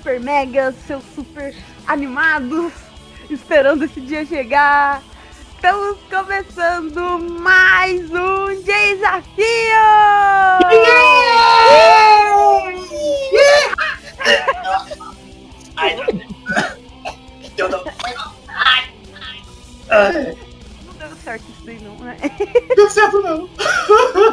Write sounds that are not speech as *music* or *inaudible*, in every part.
super mega, seus super animados, *laughs* esperando esse dia chegar. Estamos começando mais um desafio! Ai, não. Não. Não deu certo isso daí não, né? Deu certo não.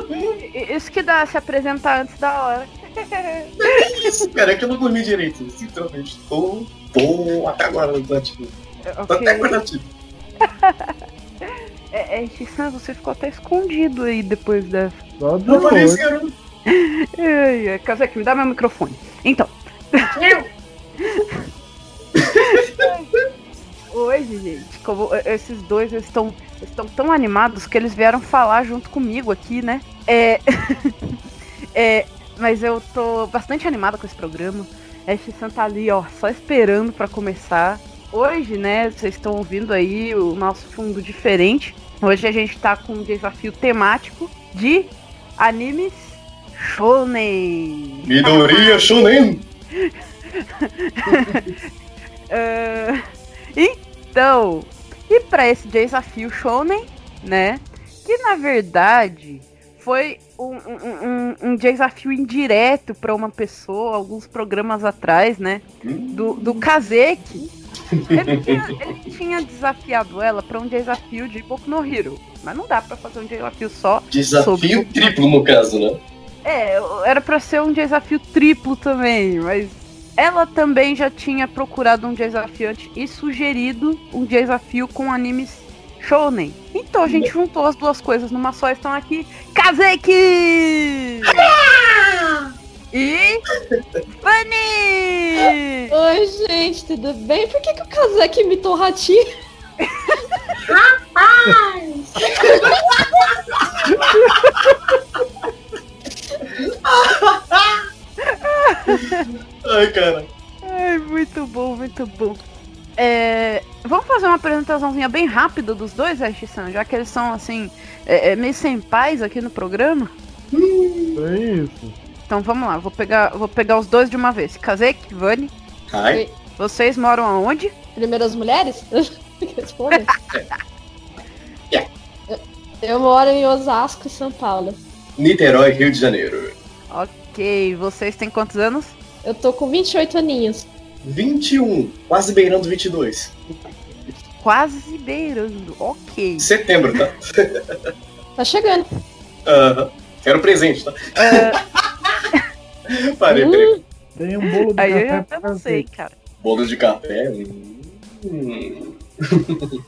*laughs* Isso que dá se apresentar antes da hora. É isso, cara, é que eu não dormi direito. Sinceramente, tô, tô até agora ativo. Tô até agora ativo. É, é, você ficou até escondido aí depois dessa. Não outro. garoto. *laughs* Ai, ai, Kazek, me dá meu microfone. Então. *laughs* Hoje, gente, como esses dois estão estão tão animados que eles vieram falar junto comigo aqui, né? É, *laughs* é, mas eu tô bastante animada com esse programa. A Xissan tá ali, ó, só esperando pra começar. Hoje, né, vocês estão ouvindo aí o nosso fundo diferente. Hoje a gente tá com um desafio temático de animes shonen. Midoriya Shonen. *laughs* Ah, então, e para esse desafio shonen, né? Que na verdade foi um, um- um- um desafio indireto para uma pessoa alguns programas atrás, né? Do, do Kazeki. *laughs* Ele tinha, ele tinha desafiado ela para um desafio de Boku no Hero. Mas não dá para fazer um desafio só Desafio triplo no caso, né? é, era pra ser um desafio triplo também, mas ela também já tinha procurado um desafio antes e sugerido um desafio com animes shonen. Então a gente juntou as duas coisas numa só, estão aqui Kazeki! e *laughs* Fanny! Oi, gente, tudo bem? Por que, que o Kazek imitou o ratinho? *laughs* Ai, cara. Ai, muito bom, muito bom. É, vamos fazer uma apresentaçãozinha bem rápida dos dois, Ash-san, já que eles são assim, é, é, meio sem paz aqui no programa. É isso. Então vamos lá, vou pegar, vou pegar os dois de uma vez. Kazek, Vani, Ai. vocês moram aonde? Primeiras mulheres? *laughs* *laughs* Yeah. Eu moro em Osasco, São Paulo. Niterói, Rio de Janeiro. Ok, vocês têm quantos anos? Eu tô com 28 aninhos. 21, quase beirando 22. Quase beirando, ok. Setembro, tá? Tá chegando. Aham. Quero presente, tá? *laughs* Parei, Hum. peraí. Tem um bolo de Aí eu café já pra não sei, cara. Bolo de café. Hum. *laughs*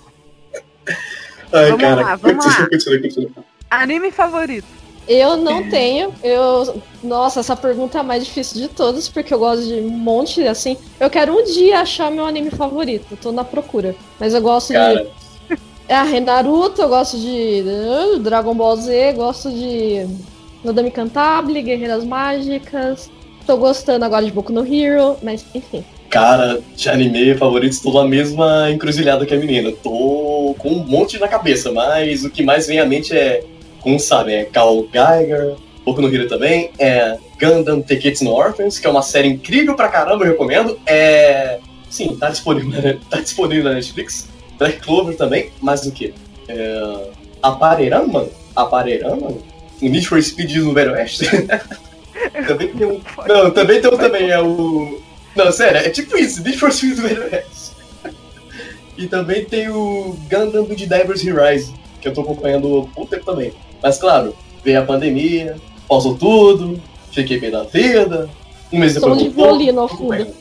Ai, Vamos cara. lá, vamos continua, lá. continua, continua. Anime favorito? Eu não tenho. Eu. Nossa, essa pergunta é a mais difícil de todas, porque eu gosto de um monte, assim. Eu quero um dia achar meu anime favorito. Eu tô na procura. Mas eu gosto Cara, de. *laughs* É, Naruto, eu gosto de uh, Dragon Ball Z, gosto de Nodame Cantabile, Guerreiras Mágicas. Tô gostando agora de Boku no Hero, mas enfim. cara, de anime favorito, estou na mesma encruzilhada que a menina. Tô com um monte na cabeça, mas o que mais vem à mente é, como sabe, é Carl Geiger, Boku no Hero também, é Gundam Teketsu no Orphans, que é uma série incrível pra caramba, eu recomendo. É. Sim, tá disponível, né? *laughs* tá disponível na Netflix. Black Clover também, mas o que? É... Aparerama? Aparerama? O Need for Speed no Velho Oeste. *laughs* também tem um. Não, também tem um também, é o. Não, sério, é tipo isso, Need for Speed no Velho Oeste. *laughs* e também tem o Gundam do Divers Rise, que eu tô acompanhando há pouco tempo também. Mas claro, veio a pandemia, pausou tudo, fiquei bem da vida. Um mês Som depois de voltou, violino ao tô fundo. *laughs*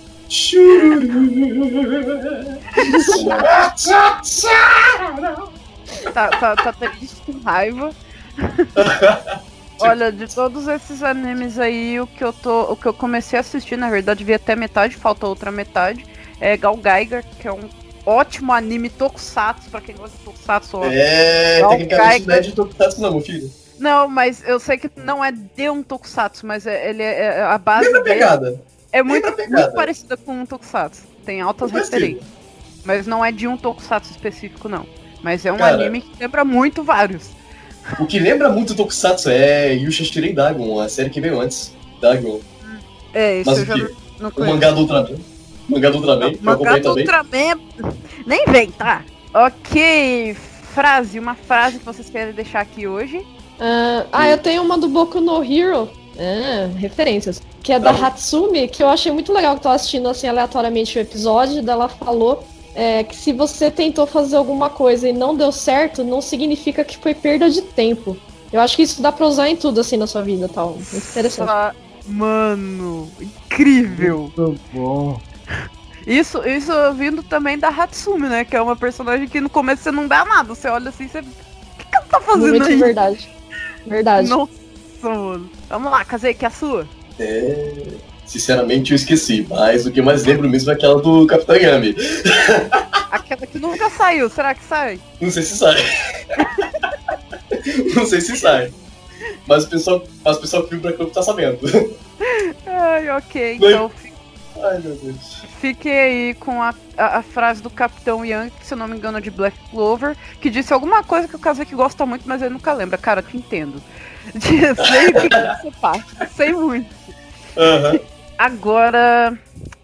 Tá, tá, tá triste com raiva. *laughs* Olha, de todos esses animes aí, o que eu tô. O que eu comecei a assistir, na verdade, vi até metade, falta outra metade. É Gal Geiger, que é um ótimo anime tokusatsu, pra quem gosta de tokusatsu. É, Não tecnicamente não é de Tokusatsu não, meu filho. Não, mas eu sei que não é de um tokusatsu, mas é, ele é, é- a base Mesma dele pegada. é muito, muito parecida com um tokusatsu. Tem altas referências. Mas não é de um tokusatsu específico, não. Mas é um Cara. anime que lembra muito vários. O que lembra muito Tokusatsu é Yusha Shirei Dagon, a série que veio antes. Dagon. É, isso Mas eu o já? Não O conheço. mangá do Ultraman. Mangá do Ultraman, Mangá do. Ultraman. Nem vem, tá? Ok. Frase, uma frase que vocês querem deixar aqui hoje. Ah, ah, eu tenho uma do Boku no Hero. Ah, referências. Que é da Ah. Hatsumi, que eu achei muito legal que eu tô assistindo assim aleatoriamente o episódio. Dela falou é, que se você tentou fazer alguma coisa e não deu certo, não significa que foi perda de tempo. Eu acho que isso dá pra usar em tudo assim na sua vida tal. Muito interessante. Mano, incrível. Muito bom. Isso, isso vindo também da Hatsumi, né? Que é uma personagem que no começo você não dá nada. Você olha assim, você. O que, que ela tá fazendo Muito aí? verdade. Verdade. Nossa, mano. Vamos lá, Kazei, que é a sua. É, Sinceramente, eu esqueci, mas o que eu mais lembro mesmo é aquela do Capitão Yami. *laughs* Aquela que nunca saiu, será que sai? Não sei se sai. Não sei se sai. Mas o pessoal, mas o pessoal que viu pra campo tá sabendo. Ai, ok. Então Ai, meu Deus. fiquei aí com a, a, a frase do Capitão Young, se eu não me engano é de Black Clover, que disse alguma coisa que o que gosta muito, mas ele nunca lembra. Cara, eu te entendo. *laughs* Sei o que você passa. Sei muito. Aham. Agora,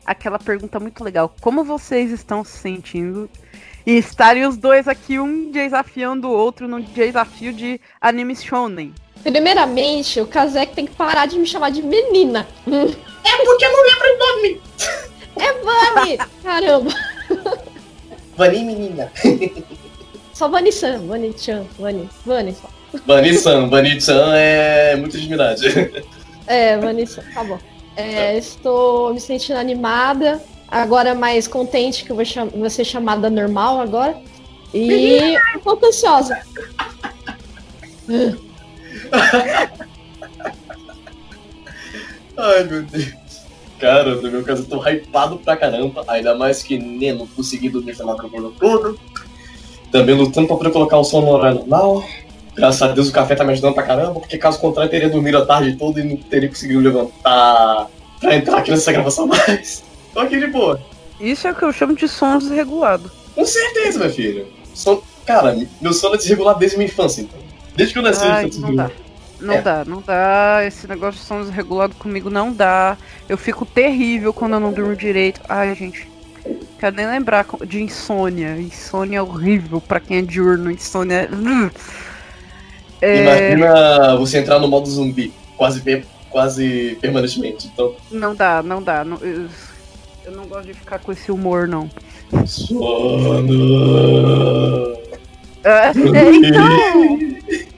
aquela pergunta muito legal. Como vocês estão se sentindo e estarem os dois aqui, um desafiando o outro no desafio de anime shonen? Primeiramente, o Kazek tem que parar de me chamar de menina. É porque eu não lembro o nome. É Vani! Caramba! Vani, menina. Só Vani-san, Vani-chan, Vani, Vani só. Vani-san, Vani-chan é muita intimidade. É, Vani-san, tá bom. É, estou me sentindo animada, agora mais contente que eu vou, cham- vou ser chamada normal agora. E um pouco ansiosa. Ai, meu Deus. Cara, no meu caso eu tô hypado pra caramba. Ainda mais que nem não consegui dormir essa madrugada toda. Também lutando pra poder colocar o som no horário normal. Graças a Deus o café tá me ajudando pra caramba, porque caso contrário eu teria dormido a tarde toda e não teria conseguido levantar pra entrar aqui nessa gravação mais. Tô aqui de boa. Isso é o que eu chamo de som desregulado. Com certeza, meu filho. Som... Cara, meu sono é desregulado desde minha infância, então. Desde que eu nasci, Ai, eu não dá. Não É. dá, não dá. Esse negócio de som desregulado comigo não dá. Eu fico terrível quando eu não durmo direito. Ai, gente. Quero nem lembrar de insônia. Insônia é horrível pra quem é diurno. Insônia é. É, Imagina você entrar no modo zumbi, quase, quase permanentemente. Então, Não dá, não dá. eu não gosto de ficar com esse humor, não. sono. É, então,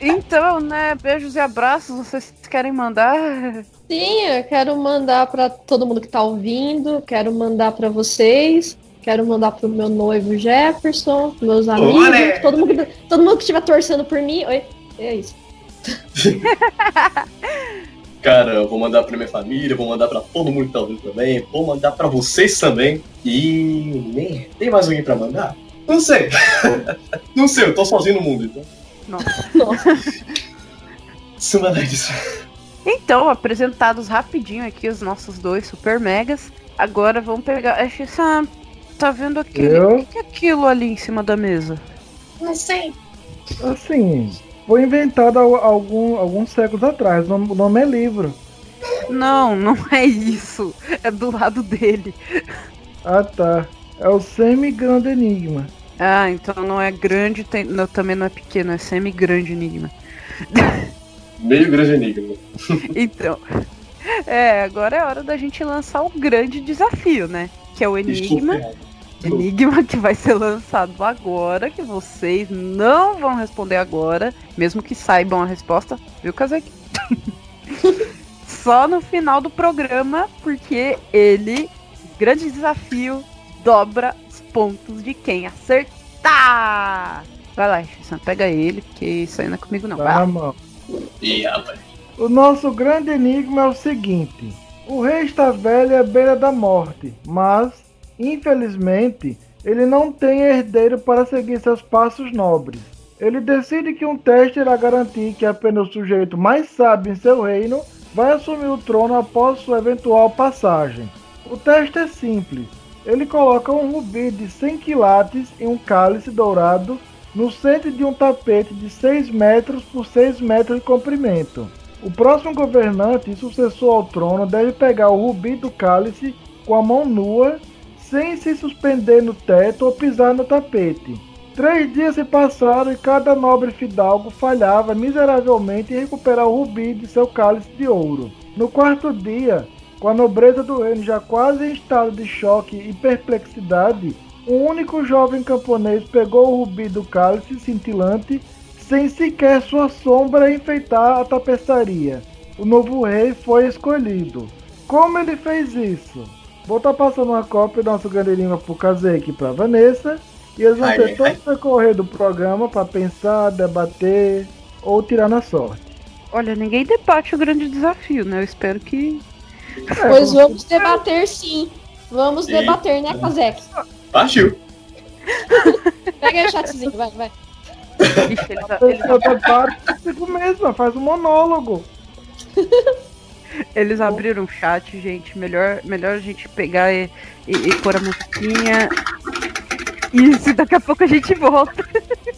então, né? Beijos e abraços. Vocês querem mandar? Sim, eu quero mandar pra todo mundo que tá ouvindo, quero mandar pra vocês, quero mandar pro meu noivo Jefferson, pros meus amigos, Olé! todo mundo, que- todo mundo que estiver torcendo por mim. Oi, é isso. *laughs* Cara, eu vou mandar pra minha família, vou mandar pra todo mundo que tá ouvindo também, vou mandar pra vocês também. E. nem- Tem mais alguém pra mandar? Não sei. *laughs* Não sei, eu tô sozinho no mundo, então. Nossa. Nossa, Isso *laughs* não é isso. Então, apresentados rapidinho aqui os nossos dois super megas. Agora vamos pegar. Acho que você tá vendo aquele. Eu? O que é aquilo ali em cima da mesa? Assim, foi inventado al- algum, alguns séculos atrás. O nome é livro. Não, não é isso. É do lado dele. Ah, tá. É o Semi-Grande Enigma. Ah, então não é grande, tem- não, também não é pequeno, é semi-grande enigma. *laughs* Meio grande enigma. *laughs* Então. É, agora é hora da gente lançar o grande desafio, né? Que é o enigma. Enigma que vai ser lançado agora, que vocês não vão responder agora, mesmo que saibam a resposta, viu, Kazek? *laughs* Só no final do programa, porque ele, grande desafio, dobra os pontos de quem acertar. Vai lá, Xissan, pega ele, porque isso aí não é comigo não. Tá Vai lá. rapaz. O nosso grande enigma é o seguinte: o rei está velho à beira da morte, mas, infelizmente, ele não tem herdeiro para seguir seus passos nobres. Ele decide que um teste irá garantir que apenas o sujeito mais sábio em seu reino vai assumir o trono após sua eventual passagem. O teste é simples. Ele coloca um rubi de 100 quilates em um cálice dourado no centro de um tapete de 6 metros por 6 metros de comprimento. O próximo governante e sucessor ao trono deve pegar o rubi do cálice com a mão nua, sem se suspender no teto ou pisar no tapete. Três dias se passaram e cada nobre fidalgo falhava miseravelmente em recuperar o rubi de seu cálice de ouro. No quarto dia, com a nobreza do reino já quase em estado de choque e perplexidade, um único jovem camponês pegou o rubi do cálice cintilante, sem sequer sua sombra enfeitar a tapeçaria. O novo rei foi escolhido. Como ele fez isso? Vou estar passando uma cópia do nosso grande pro Kazek e pra Vanessa. E eles vão ter todo o percorrer do programa para pensar, debater ou tirar na sorte. Olha, ninguém debate o grande desafio, né? Eu espero que. É, pois vamos debater sim. Vamos sim. debater, né, Kazek? Partiu. Pega aí o chatzinho, vai, vai. Ixi, eles, eles... mesmo, faz um monólogo. *laughs* Eles abriram o chat, gente. Melhor, melhor a gente pegar e, e, e pôr a musiquinha. Isso, daqui a pouco a gente volta. *laughs*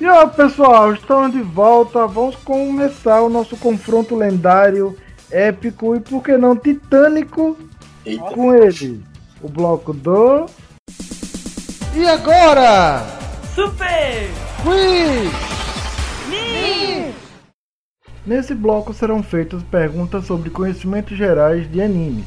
E ó pessoal, estamos de volta. Vamos começar o nosso confronto lendário, épico e por que não titânico Eita. com ele. O bloco do. E agora? Super! Quiz! Nesse bloco serão feitas perguntas sobre conhecimentos gerais de animes,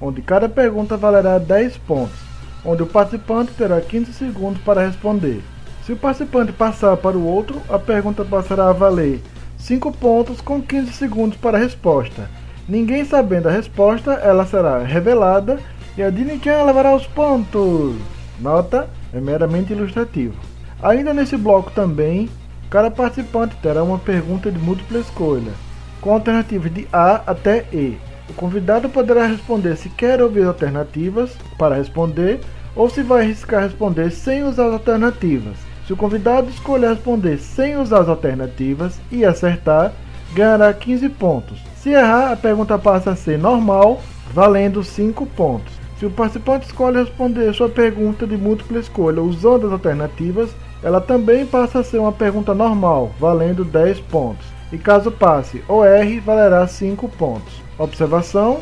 onde cada pergunta valerá 10 pontos, onde o participante terá 15 segundos para responder. Se o participante passar para o outro, a pergunta passará a valer 5 pontos com 15 segundos para a resposta. Ninguém sabendo a resposta, ela será revelada e a Dini-chan levará os pontos. Nota, é meramente ilustrativo. Ainda nesse bloco também Cada participante terá uma pergunta de múltipla escolha, com alternativas de A até E. O convidado poderá responder se quer ouvir alternativas para responder ou se vai arriscar responder sem usar as alternativas. Se o convidado escolher responder sem usar as alternativas e acertar, ganhará 15 pontos. Se errar, a pergunta passa a ser normal, valendo 5 pontos. Se o participante escolhe responder sua pergunta de múltipla escolha usando as alternativas, ela também passa a ser uma pergunta normal, valendo 10 pontos. E caso passe ou erre, valerá 5 pontos. Observação: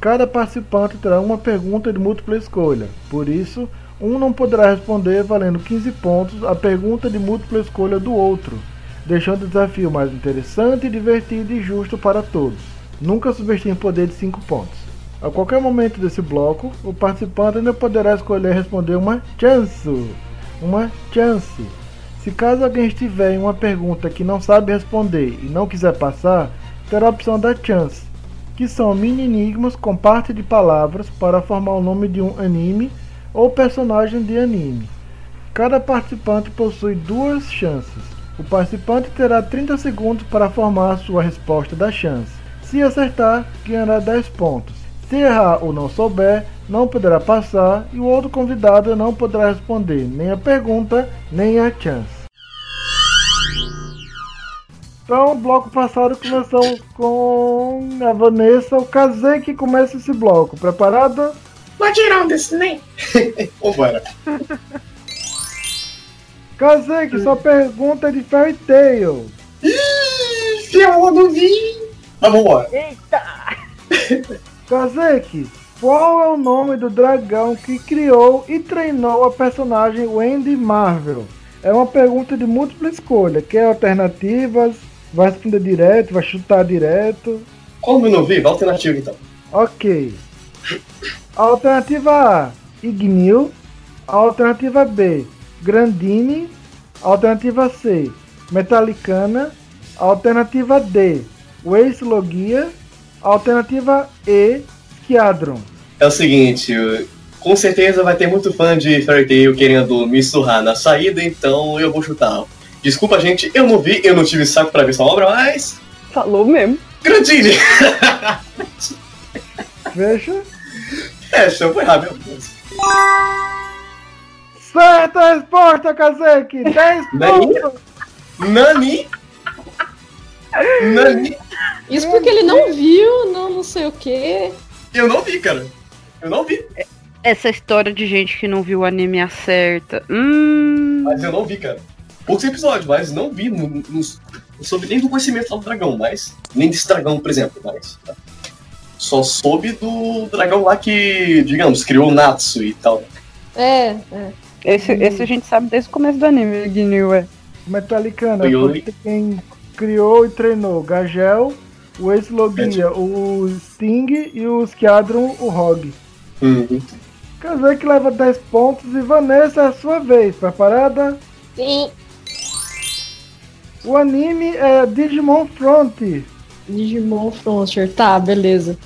cada participante terá uma pergunta de múltipla escolha. Por isso, um não poderá responder valendo 15 pontos a pergunta de múltipla escolha do outro, deixando o desafio mais interessante, divertido e justo para todos. Nunca subestime o poder de 5 pontos. A qualquer momento desse bloco, o participante ainda poderá escolher responder uma chance uma chance. Se caso alguém estiver em uma pergunta que não sabe responder e não quiser passar, terá a opção da chance, que são mini enigmas com parte de palavras para formar o nome de um anime ou personagem de anime. Cada participante possui duas chances. O participante terá 30 segundos para formar sua resposta da chance. Se acertar, ganhará 10 pontos. Se errar ou não souber, não poderá passar e o outro convidado não poderá responder nem a pergunta, nem a chance. Então, bloco passado começamos com a Vanessa, o Kazei que começa esse bloco. Preparada? Tirar um desse nem. *laughs* Vambora. Kazei, que sua pergunta é de Fairy Tail. Ih, eu não vi. Mas vambora. Kazeki, qual é o nome do dragão que criou e treinou a personagem Wendy Marvel? É uma pergunta de múltipla escolha. Quer alternativas? Vai responder direto? Vai chutar direto? Como eu não vi? Alternativa então. Ok. Alternativa A, Ignil. Alternativa B, Grandine. Alternativa C, Metallicana. Alternativa D, Waze Logia. Alternativa E, Skiadron. É o seguinte, com certeza vai ter muito fã de Fairy Tail querendo me surrar na saída, então eu vou chutar. Desculpa, gente, eu não vi, eu não tive saco pra ver essa obra, mas. Falou mesmo. Grandine! *laughs* Fecha. É, show foi rápido. Certa resposta, Kazeki! 10 Daí? pontos! Nani? Nani? Isso porque ele não viu, não não sei o quê. Eu não vi, cara. Eu não vi, Essa história de gente que não viu o anime acerta. Hum. mas eu não vi, cara. Poucos episódios, mas não vi. Não, não, não soube nem do conhecimento do dragão, mas. Nem desse dragão, por exemplo, mas. tá. Só soube do dragão lá que, digamos, criou o Natsu e tal. É, é. Esse, esse a gente sabe desde o começo do anime, Gnil, é. Metallicana Oi, foi oi. quem criou e treinou Gagel, o Ex-Logia, o Sting e o Skiadron, o Rogue. Uhum. Kazeki leva 10 pontos e Vanessa é a sua vez. Preparada? Sim. O anime é Digimon Front. Digimon Frontier, tá, beleza.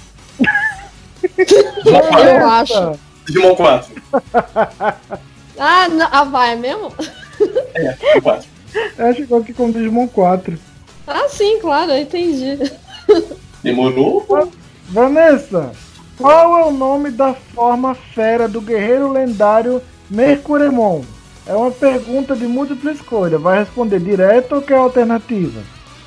Eu acho. Digimon 4. *laughs* Ah, não, ah, vai mesmo? É, o 4. Ela chegou aqui com Digimon 4. Ah, sim, claro, eu entendi. Demorou? Vanessa, qual é o nome da forma fera do guerreiro lendário Mercuremon? É uma pergunta de múltipla escolha. Vai responder direto ou quer alternativa?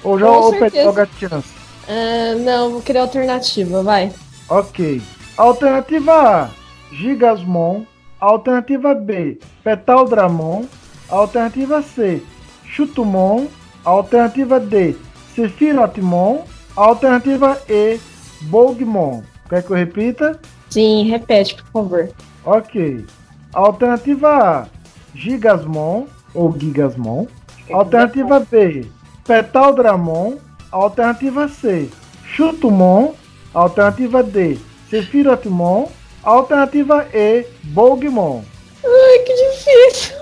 Ou já ou joga chance? Ah, não, vou querer alternativa, vai. Ok. Alternativa A, Gigasmon. Alternativa B, Petaldramon. Alternativa C, Chutumon. Alternativa D, Sephirothmon. Alternativa E, Bogmon. Quer que eu repita? Sim, repete, por favor. Ok. Alternativa A, Gigasmon ou Gigasmon. Alternativa B, Petaldramon. Alternativa C, Chutumon. Alternativa D, Sephirothmon. Alternativa E, Bogmon. Ai, que difícil.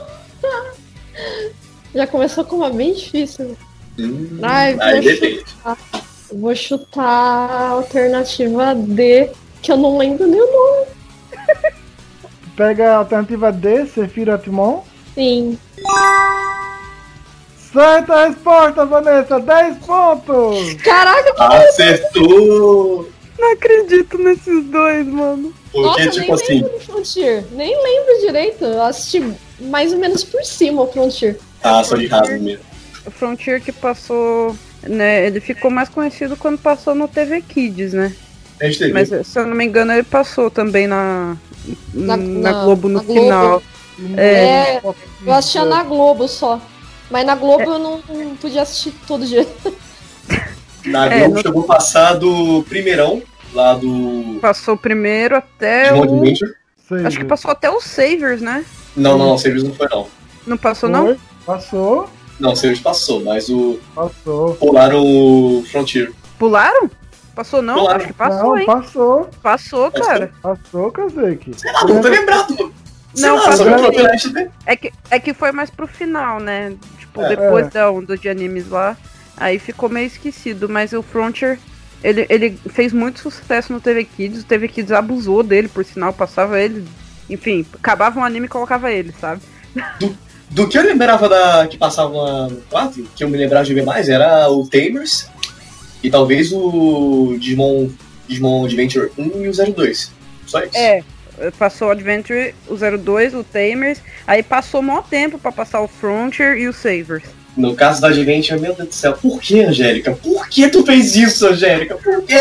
Já começou com uma bem difícil. Hum, Ai, aí poxa. depende. Eu Vou chutar a alternativa D, que eu não lembro nem o nome. Pega a alternativa D, Sephirothmon. Sim. Certa resposta, Vanessa, 10 pontos! Caraca, Acertou! Não acredito nesses dois, mano. Porque, nossa, tipo nem assim, lembro do Frontier. Nem lembro direito. Eu assisti mais ou menos por cima o Frontier. Ah, só de raso mesmo. O Frontier que passou. Né, ele ficou mais conhecido quando passou no TV Kids, né? A gente teve. Mas se eu não me engano, ele passou também na. Na, Na- na- Globo no na Globo. final. É, eu assistia na Globo só. Mas na Globo eu não, não podia assistir todo dia. Na *laughs* É, Globo no- chegou a passar do primeirão, lá do Passou primeiro até o. Adventure. Acho que passou até os Savers, né? Não, não, não, Service não foi não. Não passou, não? Foi, Passou, Não, Service passou, mas o passou. pularam o Frontier. Pularam? Passou, não? Pularam. Acho que passou, não, hein? passou, Passou, cara. passou, Kazeki. Sei lá, não tô lembrado. Sei Não, lá, só passou. o. É que, é que foi mais pro final, né? Tipo, É. depois da onda de animes lá. Aí ficou meio esquecido. Mas o Frontier, ele, ele fez muito sucesso no TV Kids. O TV Kids abusou dele, por sinal, passava ele. Enfim, acabava um anime e colocava ele, sabe? Do que eu lembrava da que passava no 4, que eu me lembrava de ver mais, era o Tamers E talvez o Digimon, Digimon Adventure 1 e o 02. Só isso. É, passou o Adventure, o 02, o Tamers, aí passou maior tempo pra passar o Frontier e o Savers. No caso da Adventure, meu Deus do céu, por que, Angélica? Por que tu fez isso, Angélica? Por quê?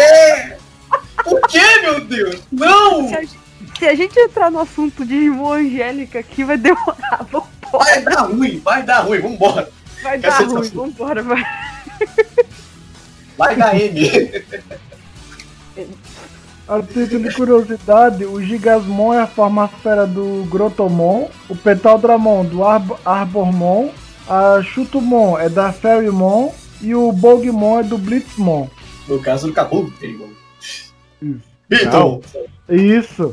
Por que, meu Deus? Não! Se a, gente, se a gente entrar no assunto de Angélica aqui, vai demorar. Vambora. Vai dar ruim, vai dar ruim, vambora. Vai Quer dar ruim, assunto? vambora, vai. Vai dar M. *laughs* A título de curiosidade, o Gigasmon é a formasfera do Grotomon, o Petaldramon do Arb Arbormon, a Chutumon é da Ferrymon e o Bogmon é do Blitzmon. No caso do Cabu, irmão. Isso. Beaton. Isso,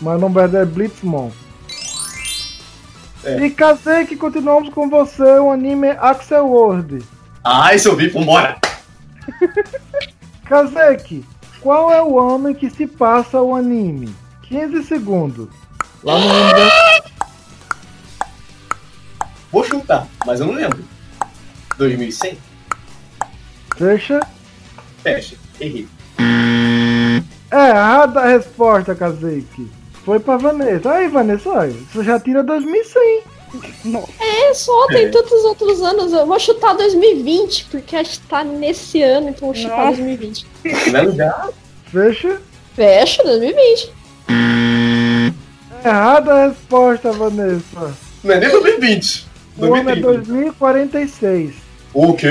Mas nome é Blitzmon. É. E casei que continuamos com você o anime Axel World. Ah, esse eu vi, vambora. *laughs* Kazeki, qual é o ano que se passa o anime? 15 segundos. Lá no mundo Vou chutar, mas eu não lembro. 2100? Fecha. Fecha. Errei. É errada a resposta, Kazeki. Foi pra Vanessa. Aí, Vanessa, olha, você já tira 2100. É, só tem É. tantos outros anos. Eu vou chutar 2020, porque acho que tá nesse ano, então eu vou chutar Nossa. 2020. Primeiro lugar, Fecha. Fecha 2020. É errada a resposta, Vanessa. não é nem 2020. O ano é 2030. 2046. O quê?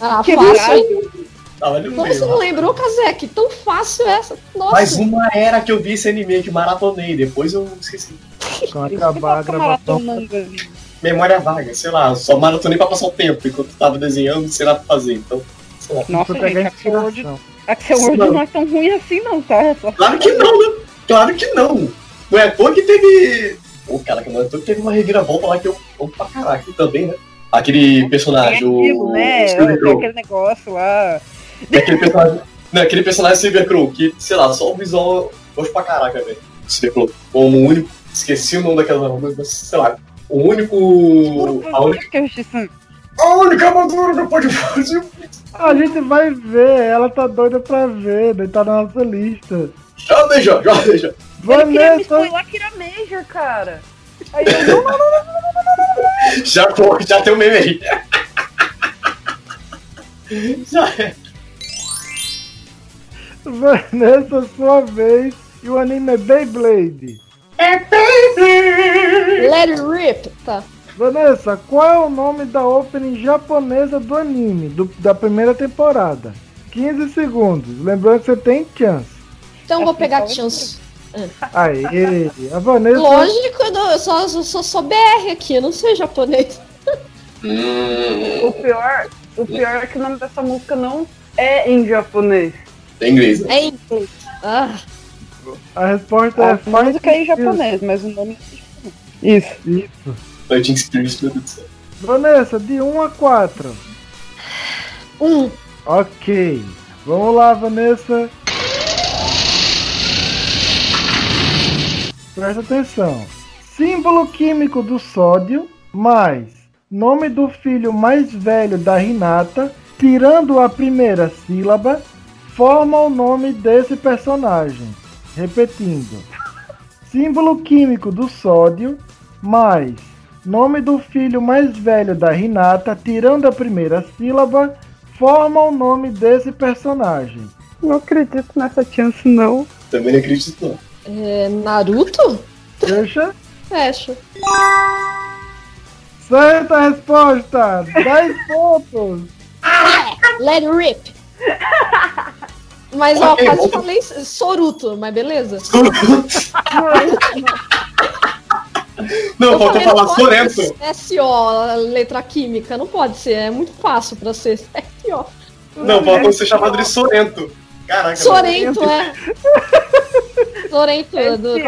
Ah, Que fácil, caralho. hein? Tava ali no Então meio. você não lembrou, Kazek? Tão fácil essa. Nossa. Mas uma era que eu vi esse anime que maratonei, depois eu esqueci. *laughs* Quando acabar a gravação. Memória vaga, sei lá, só maratonei pra passar o tempo, enquanto eu tava desenhando, sei lá o que fazer, então. Sei lá. Nossa, Pra gente, Axel World. Axel World Não. não é tão ruim assim, não, tá? É só- Claro que não, né? Claro que não. Não é à toa que teve. Pô, caraca, não é à toa que teve uma reviravolta lá que eu. Opa, caraca, também, né? Aquele personagem, o. aquilo, né? o Tem Crow. aquele negócio lá. Aquele personagem. Não, aquele personagem Silver Crow, que, sei lá, só o visual gosto pra caraca, velho. Silver Crow. Como o único. Esqueci o nome daquela. mas, Sei lá. O único. A única, Que justiça. a única armadura que pode fazer. A gente vai ver, ela tá doida pra ver, daí tá na nossa lista. Já deixa, já. Ele queria me Vanessa, spoiler que era Major, cara. Aí eu, não, não, *laughs* não, Já, pô, já tem o meme aí. *laughs* Já é. Vanessa, sua vez. E o anime é Beyblade. Let it rip. Tá. Vanessa, qual é o nome da opening japonesa do anime, do- da primeira temporada? 15 segundos. Lembrando que você tem chance. Então eu vou pegar Então, chance. Aê, a Vanessa. Lógico, eu não- eu só, eu só sou BR aqui, eu não sei japonês. Hum, O pior, o pior é que o nome dessa música não é em japonês. É inglês, né? É em inglês. Ah, A resposta A é música é em japonês, mas o nome é em japonês. Isso. Isso. Fighting Experience, meu Deus do céu. Vanessa, de 1 a 4. um. Ok. Vamos lá, Vanessa. Presta atenção. Símbolo químico do sódio mais nome do filho mais velho da Renata, tirando a primeira sílaba, forma o nome desse personagem. Repetindo. *laughs* Símbolo químico do sódio mais nome do filho mais velho da Renata, tirando a primeira sílaba, forma o nome desse personagem. Não acredito nessa chance, não. Também não acredito, não. É, Naruto? Fecha. Fecha. *laughs* Certa resposta! *laughs* 10 pontos! Let it rip. *laughs* Mas ó, quase falei Soruto, mas beleza. *laughs* Não, Eu faltou falei, falar ser SO, letra química, não pode ser, é muito fácil pra ser *laughs* SO. Não, faltou ser chamado de Sorento. Caraca, Sorento, é. Sorento, é do.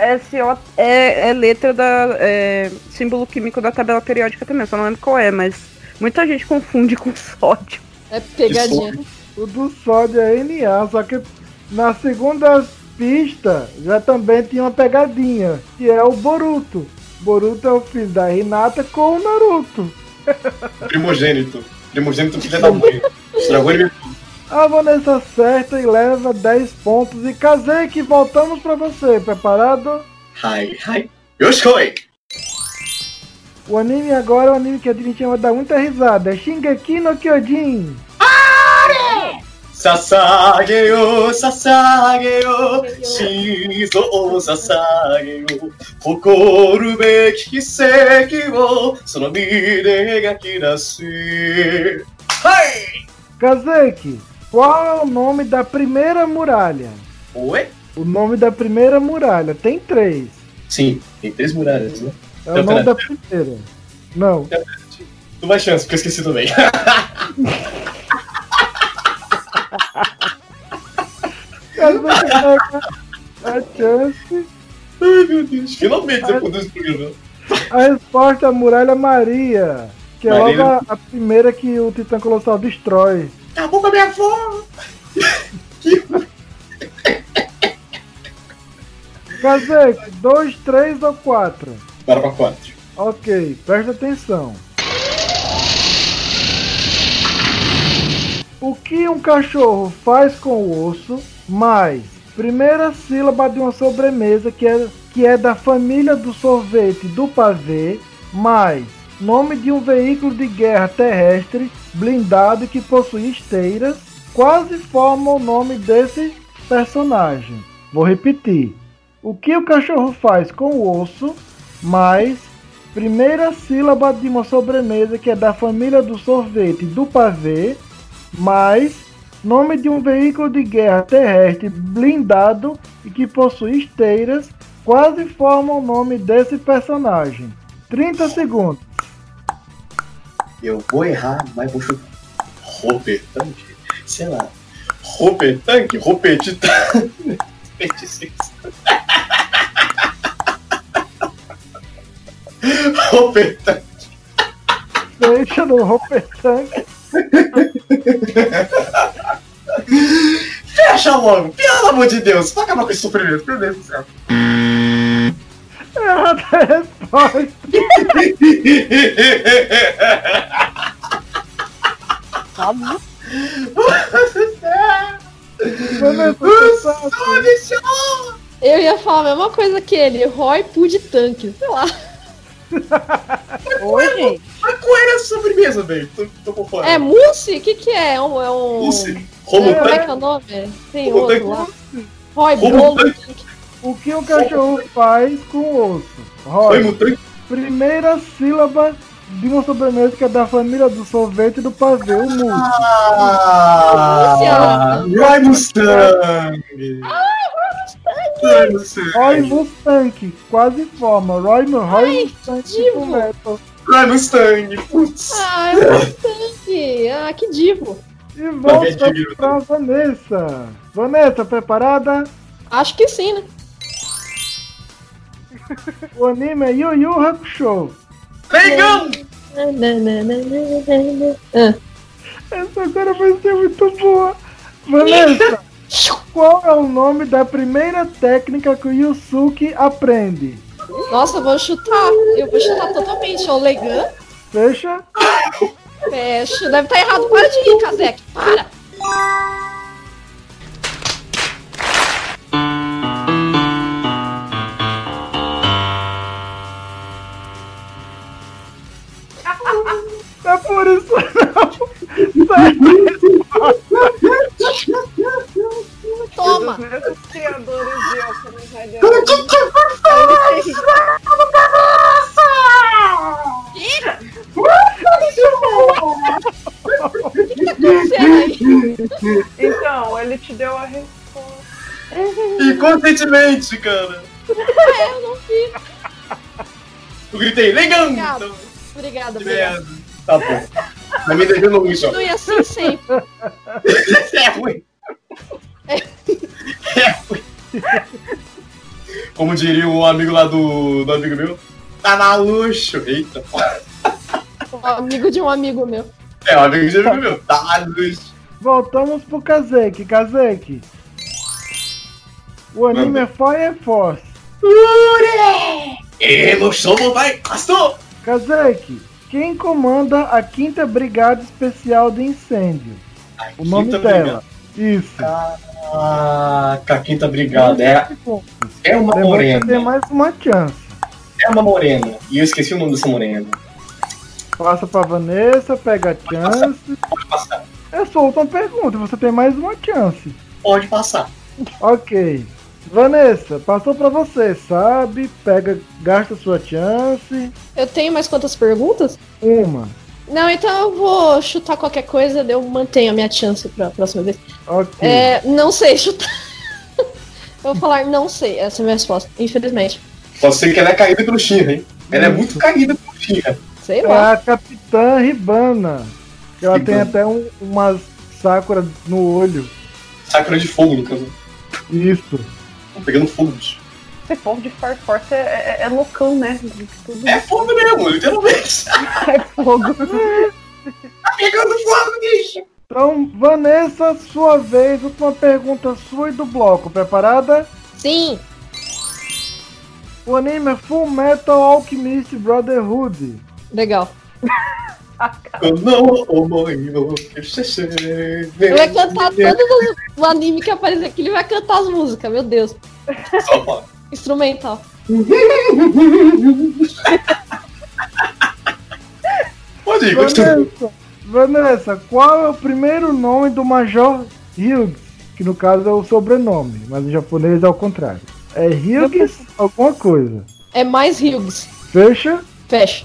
SO é, é letra da. é, símbolo químico da tabela periódica também, só não lembro qual é, mas muita gente confunde com sódio. É pegadinha. O do sódio é NA, só que na segunda pista já também tinha uma pegadinha, que é o Boruto. Boruto é o filho da Hinata com o Naruto. *laughs* Primogênito. Primogênito filho da mãe. Estragou ele. A Vanessa acerta e leva 10 pontos. E Kazeki, voltamos pra você. Preparado? Hi, hi. Yoshikoi! O anime agora é um anime que a gente vai dar muita risada. É Shingeki no Kyojin. Sasageyo, sasageyo, shizo o sasageyo, hokoru beki kiseki wo, sono mi de gakirashi. Hai! Kazeki, qual é o nome da primeira muralha? Oi? O nome da primeira muralha. Tem três. Sim, tem três muralhas, né? É o nome da primeira. Não. Tu mais chance, porque eu esqueci também. Kazeki pega a chance. Ai meu Deus, finalmente depois desse programa. A resposta é a Muralha Maria. Que é Maria. logo a, a primeira que o Titã Colossal destrói. Acabou com a minha fome! Kazeki, dois, três ou quatro? Quatro. Ok, presta atenção. O que um cachorro faz com o osso, mais primeira sílaba de uma sobremesa que é, que é da família do sorvete do pavê, mais nome de um veículo de guerra terrestre blindado que possui esteiras, quase formam o nome desse personagem. Vou repetir. O que o cachorro faz com o osso, mais primeira sílaba de uma sobremesa que é da família do sorvete do pavê, mais nome de um veículo de guerra terrestre blindado e que possui esteiras, quase forma o nome desse personagem. 30 segundos. Eu vou errar, mas vou chutar. Robert Sei lá. Robert Tank? 26. Hopper Tank. Deixa no Hopper Fecha logo, pelo amor de Deus, vai acabar com esse sofrimento, meu Deus do céu. Errada a resposta. *laughs* Calma. Eu ia falar a mesma coisa que ele, Roy Pud Tank. sei lá. Oi, gente. Mas qual era essa sobremesa, velho? Tô, tô por fora. É mousse? O que que é? É um... É um... É, como é tanque. que é o nome? Tem Romo outro lá. Roy Bolo. O que o cachorro faz com o osso? Roy, primeira sílaba de uma sobremesa que é da família do sorvete e do pavê, o mousse. Ah! Roy Mustang! Roy Mustang! Roy Mustang, quase forma. Roy, Roy Mustang com metal. Roy Mustang! Putz! Ah, é tanque. Ah, que divo. E volta pra Vanessa. Vanessa, preparada? Acho que sim, né? O anime é Yu Yu Hakusho. Legal! Ah. Essa agora vai ser muito boa. Vanessa, *laughs* qual é o nome da primeira técnica que o Yusuke aprende? Nossa, eu vou chutar. Eu vou chutar totalmente. É o Legan. Fecha. Fecha. Deve estar errado. Para de rir, Kazek. Para. Por isso não. Toma. Meus criadores de óculos O que tá acontecendo aí? Então, ele te deu a resposta. Inconscientemente, cara! É, eu não vi. Eu gritei, legal! Obrigada. Então, Obrigada, que obrigada. Tá bom. Tá me devendo um só. Continue assim sempre. *laughs* É ruim. É ruim. Como diria um amigo lá do, do amigo meu, tá na luxo. Eita. Um amigo de um amigo meu. É, um amigo de amigo meu, tá na luxo. Voltamos pro Kazeki. Kazeki. O anime é Fire Force. Emo show vai, castou! Kazeki, Quem comanda a quinta brigada especial de incêndio? A O nome quinta dela. Isso. Ah, a quinta brigada. É, é uma que tem morena. mais uma chance. É uma morena. E eu esqueci o nome dessa morena. Passa pra Vanessa, pega a chance. Pode passar. É só última pergunta, você tem mais uma chance. Pode passar. Ok. Vanessa, passou pra você, sabe? Pega, gasta sua chance. Eu tenho mais quantas perguntas? Uma. Não, então eu vou chutar qualquer coisa, eu mantenho a minha chance pra próxima vez. Ok. É, não sei chutar. *laughs* eu vou falar não sei, essa é a minha resposta, infelizmente. Pode ser que ela é caída pelo Shinra, hein? Ela é muito caída pelo Shinra. Sei É lá. a Capitã Ribana. Que ela tem Ribana. até um, umas Sakura no olho. Sakura de fogo, no caso. Isso. Pegando fogo, bicho. Esse povo de Fire Force é, é, é loucão, né? Tudo É fogo mesmo, literalmente. *laughs* é fogo. *laughs* Tá pegando fogo, bicho. Então, Vanessa, sua vez, última pergunta sua e do bloco. Preparada? Sim, O anime é Full Metal Alchemist Brotherhood. legal. *laughs* Eu não omoio, que você Ele vai cantar todos os anime que aparecer aqui, ele vai cantar as músicas, meu Deus. Só. Instrumental. Pode ir. Vanessa, Vanessa, qual é o primeiro nome do Major Hughes? Que no caso é o sobrenome, mas em japonês é ao contrário. É Hughes alguma coisa. É mais Hughes. Fecha? Fecha.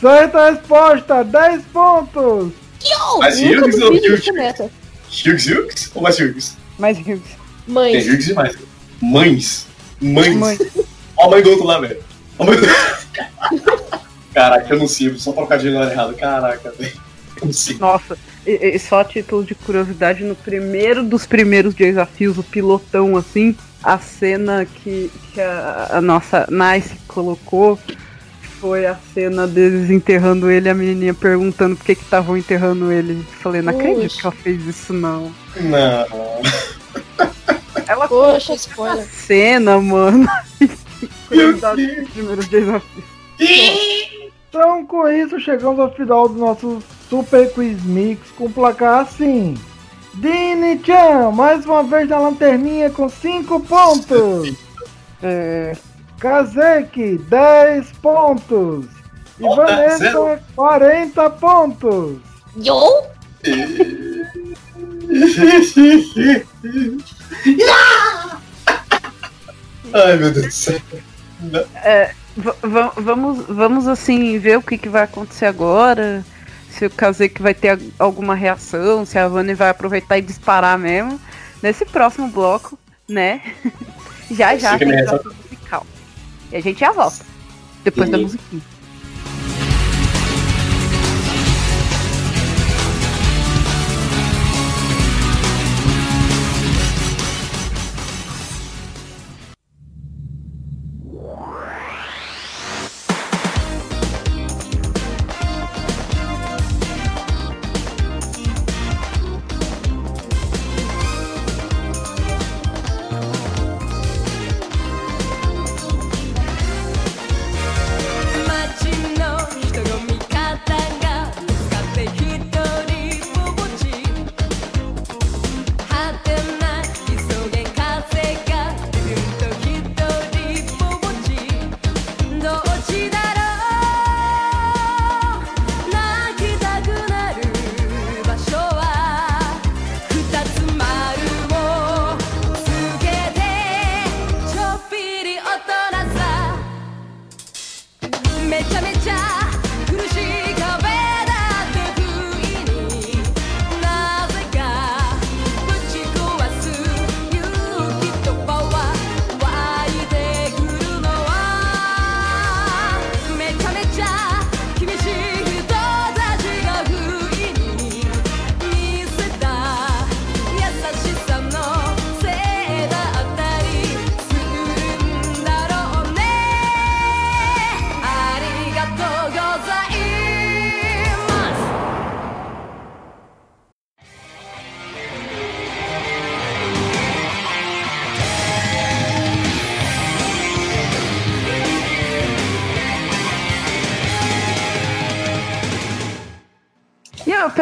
Certa resposta, 10 pontos! Yo! Nunca Hughes ou Hughes? Hughes Hughes ou mais Hughes? Mas Hughes. Tem Mães. Hughes demais. Mães. Mães. Mãe. Ó a mãe do outro lá, velho. Ó a mãe do... *laughs* Caraca, eu não sei, só trocadilho na hora errado. Caraca, velho. Eu não sei. Nossa, e, e só a título de curiosidade, no primeiro dos primeiros desafios, o pilotão, assim, a cena que, que a, a nossa Nice colocou foi a cena deles enterrando ele e a menininha perguntando por que que estavam enterrando ele. Falei, não acredito Puxa. que ela fez isso, não. Não. Ela Poxa, spoiler. cena, mano. *laughs* Curiosidade Deus. dos primeiros desafios. Então, com isso, chegamos ao final do nosso Super Quiz Mix com o placar assim. Dini Chan, mais uma vez na lanterninha com 5 pontos. É, Kazeki, 10 pontos. E Vanessa, zero. 40 pontos. Yo! *laughs* Ai, meu Deus do céu. Va- vamos, vamos assim ver o que, que vai acontecer agora. Se o Kazek vai ter alguma reação, se a Vani vai aproveitar e disparar mesmo. Nesse próximo bloco, né? *laughs* já já tem. E a gente já volta. Depois da Sim. musiquinha.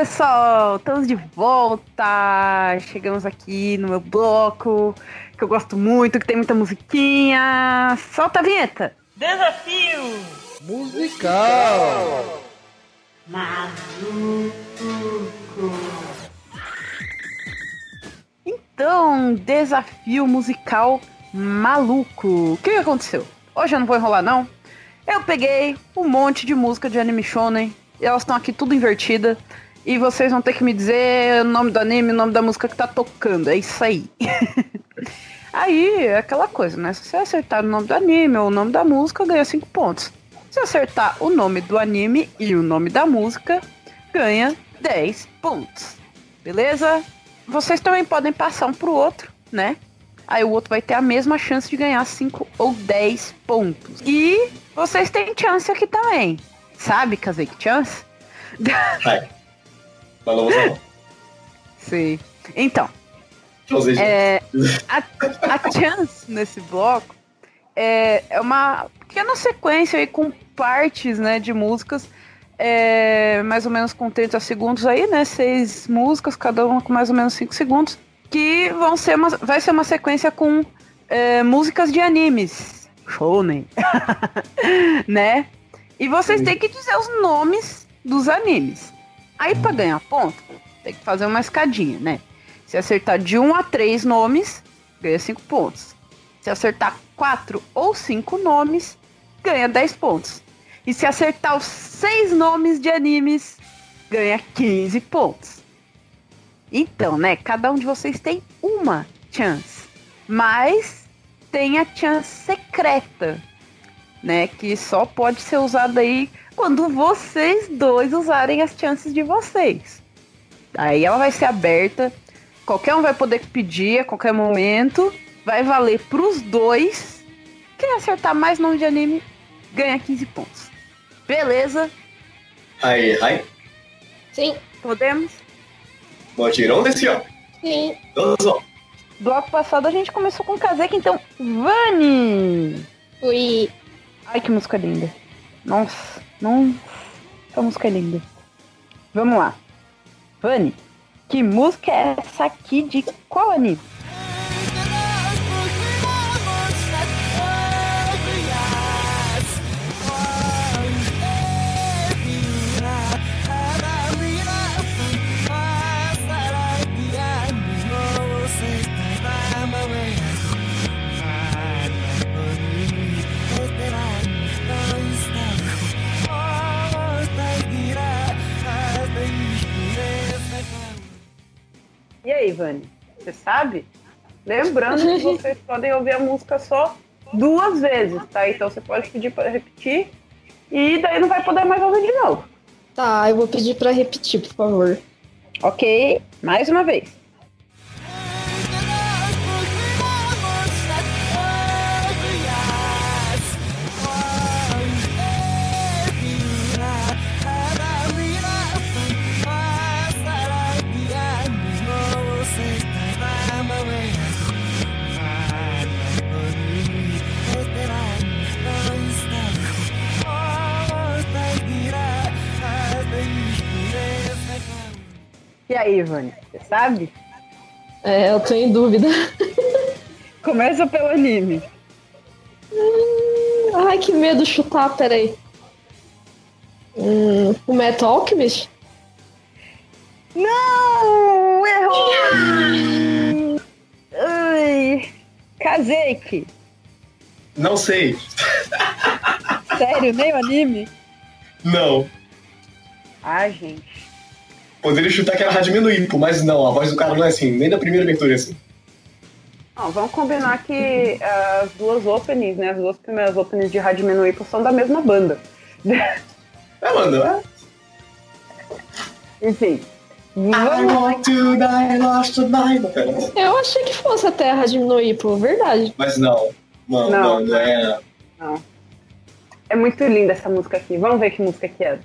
Pessoal, estamos de volta. Chegamos aqui no meu bloco, que eu gosto muito, que tem muita musiquinha. Solta a vinheta. Desafio Musical. Então, desafio musical maluco. O que aconteceu? Hoje eu não vou enrolar, não. Eu peguei um monte de música de anime shonen. E elas estão aqui tudo invertida. E vocês vão ter que me dizer o nome do anime, o nome da música que tá tocando. É isso aí. *laughs* aí, é aquela coisa, né? Se você acertar o nome do anime ou o nome da música, ganha 5 pontos. Se acertar o nome do anime e o nome da música, ganha 10 pontos. Beleza? Vocês também podem passar um pro outro, né? Aí o outro vai ter a mesma chance de ganhar 5 ou 10 pontos. E vocês têm chance aqui também. Sabe, Kazek Chance? Vai. Mas não. Sim. Então, é, a, a *laughs* chance nesse bloco é, é uma pequena sequência aí com partes, né, de músicas, é, mais ou menos com 30 segundos aí, né, seis músicas, cada uma com mais ou menos 5 segundos, que vão ser uma, vai ser uma sequência com é, músicas de animes, shounen, *laughs* né, e vocês têm que dizer os nomes dos animes. Aí pra ganhar ponto, tem que fazer uma escadinha, né? Se acertar de 1 a 3 nomes, ganha 5 pontos. Se acertar 4 ou 5 nomes, ganha 10 pontos. E se acertar os 6 nomes de animes, ganha 15 pontos. Então, né? Cada um de vocês tem uma chance. Mas tem a chance secreta, né? Que só pode ser usada aí quando vocês dois usarem as chances de vocês. Aí ela vai ser aberta, qualquer um vai poder pedir a qualquer momento, vai valer pros dois. Quem acertar mais nome de anime ganha 15 pontos. Beleza? Aí, aí. Sim, Podemos? Botirão desse, ó. sim. Todos, ó. Bloco passado a gente começou com Kazek, então Vani! Fui. Ai, que música linda. Nossa, não. Essa música é linda. Vamos lá. Vani, que música é essa aqui de qual anime? E aí, Vani? Você sabe? Lembrando que *laughs* vocês podem ouvir a música só duas vezes, tá? Então você pode pedir para repetir e daí não vai poder mais ouvir de novo. Tá, eu vou pedir pra repetir, por favor. Ok, mais uma vez. E aí, Vani? Você sabe? É, eu tô em dúvida. Começa pelo anime. Hum, Ai, que medo chutar, peraí. Hum, o Metal Alchemist? Não! Errou! Ai, Kazeki. Não sei. Sério, nem o anime? Não. Ah, gente. Poderia chutar que era Radimino Ippo, mas não, a voz do cara não é assim, nem da primeira abertura é assim. Não, vamos combinar que as duas openings, né? As duas primeiras openings de no Ippo são da mesma banda. É, é. *laughs* Enfim. I want to die, lost tonight. Eu achei que fosse a Terra de Noipo, verdade. Mas não. Não, Não. não, não é. Não. É muito linda essa música aqui. Vamos ver que música que é.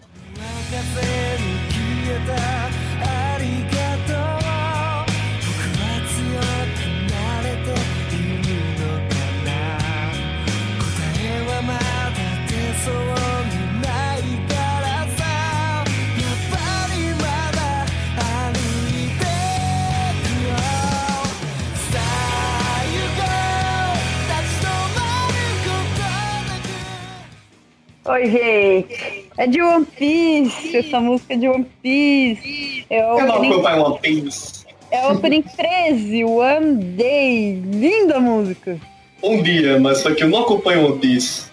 Oi, gente. É de One Piece. Essa música é de One Piece. É o Eu não opening, acompanho One Piece. é o opening 13, One Day. Linda música. Um dia, mas só que eu não acompanho One Piece.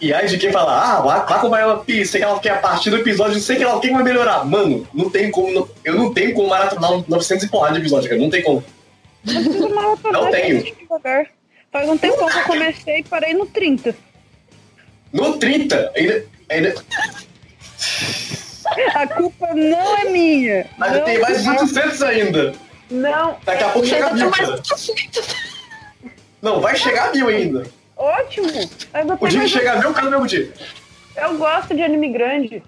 E aí de quem fala, ah, vai, vai acompanhar One Piece, sei que ela quer a partir do episódio, sei que ela quem vai melhorar. Mano, não tem como. não- eu não tenho como maratonar 900 e porrada de episódio, cara. Não tem como. Não tenho. Faz um tempão que eu comecei e parei no 30. No 30, ainda. ainda A culpa não é minha. mas não, tem mais não, 800 ainda. não. Daqui a pouco chega a mil. Não, vai chegar a mil ainda. Ótimo. Mas O dia que chegar a mil, cara, no mesmo dia. eu gosto de anime grande.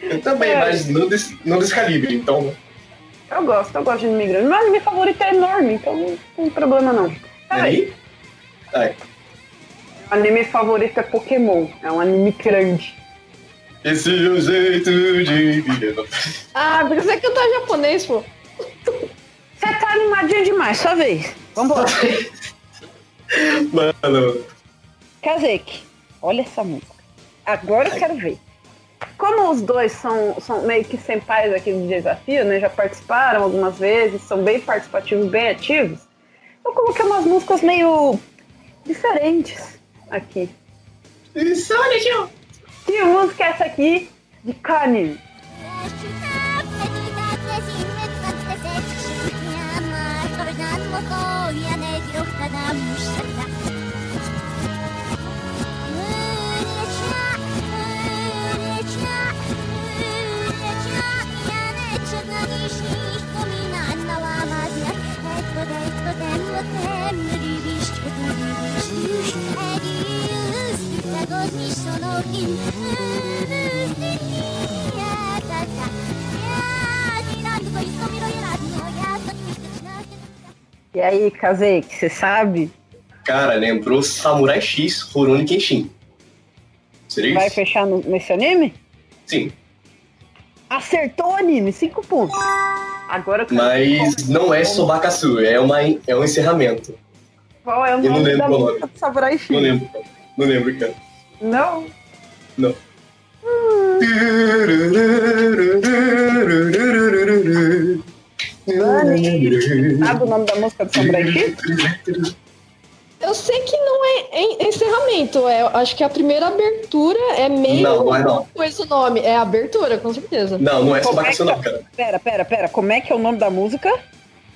Eu também, É. mas não desse, não desse calibre, então. Eu gosto, eu gosto de anime grande. Meu anime favorito é enorme, então não tem problema não. Peraí. Aí, aí. O anime favorito é Pokémon. É um anime grande. Esse é o jeito de. Ah, porque você cantar japonês, pô. Você tá animadinho demais, sua vez. Vambora. Mano, Kazek, olha essa música. Agora eu quero ver. Como os dois são, são meio que senpais aqui do desafio, né? Já participaram algumas vezes, são bem participativos, bem ativos. Eu coloquei umas músicas meio diferentes aqui. Que música é essa aqui de Kanye? E aí, Kazek, você sabe? cara, lembrou Samurai X Rurouni Kenshin. Seria Vai isso? fechar no- nesse anime? Sim, Acertou o anime, cinco pontos. Agora mas não é Sobakasu, é, uma, é um encerramento. qual, é o eu não nome lembro da música nome. do Samurai X. Não lembro, não lembro, cara. Não? Não. Sabe o nome da música do Samurai X? Eu sei que não é en- encerramento. É, acho que a primeira abertura é meio. Não, não é não. Coisa o nome. É abertura, com certeza. Não, não é Como é Sobakasu que- não, cara. Pera, pera, pera. Como é que é o nome da música?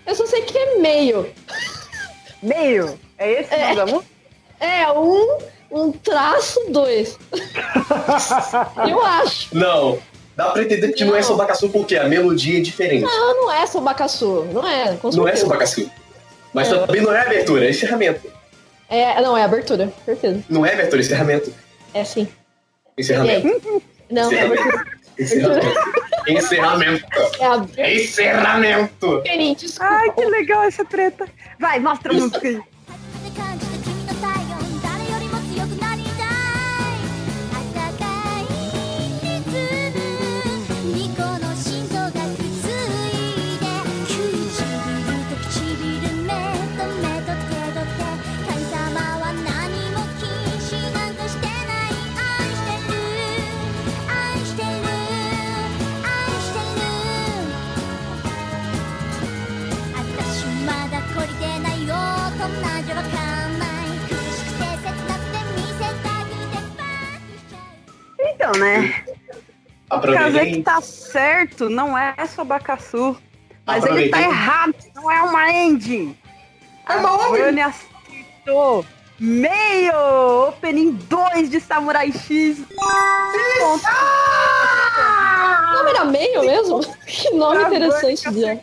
Eu só sei que é meio. Meio. É esse o nome da música? É um, um traço dois. *laughs* Eu acho. Não, dá pra entender que não, é Não. Sobakasu porque a melodia é diferente. Não, não é Sobacaçu. Não é, com Não é. Sobakasu. Mas É. também não é abertura, é encerramento. É, não, é abertura, certeza. Não é abertura, é encerramento. É sim. Encerramento. Não, é abertura. *laughs* Encerramento. Encerramento. É abertura. Encerramento. Ai, que legal essa treta. Vai, mostra a música aí. Então, né? O Kazek Aproveitei. tá certo, não é Sobacaçu. Mas ele tá errado, não é uma ending. É uma Vânia acertou. Meio! Opening 2 de Samurai X. Ponto. O nome era meio mesmo? *laughs* Que nome interessante, Bia.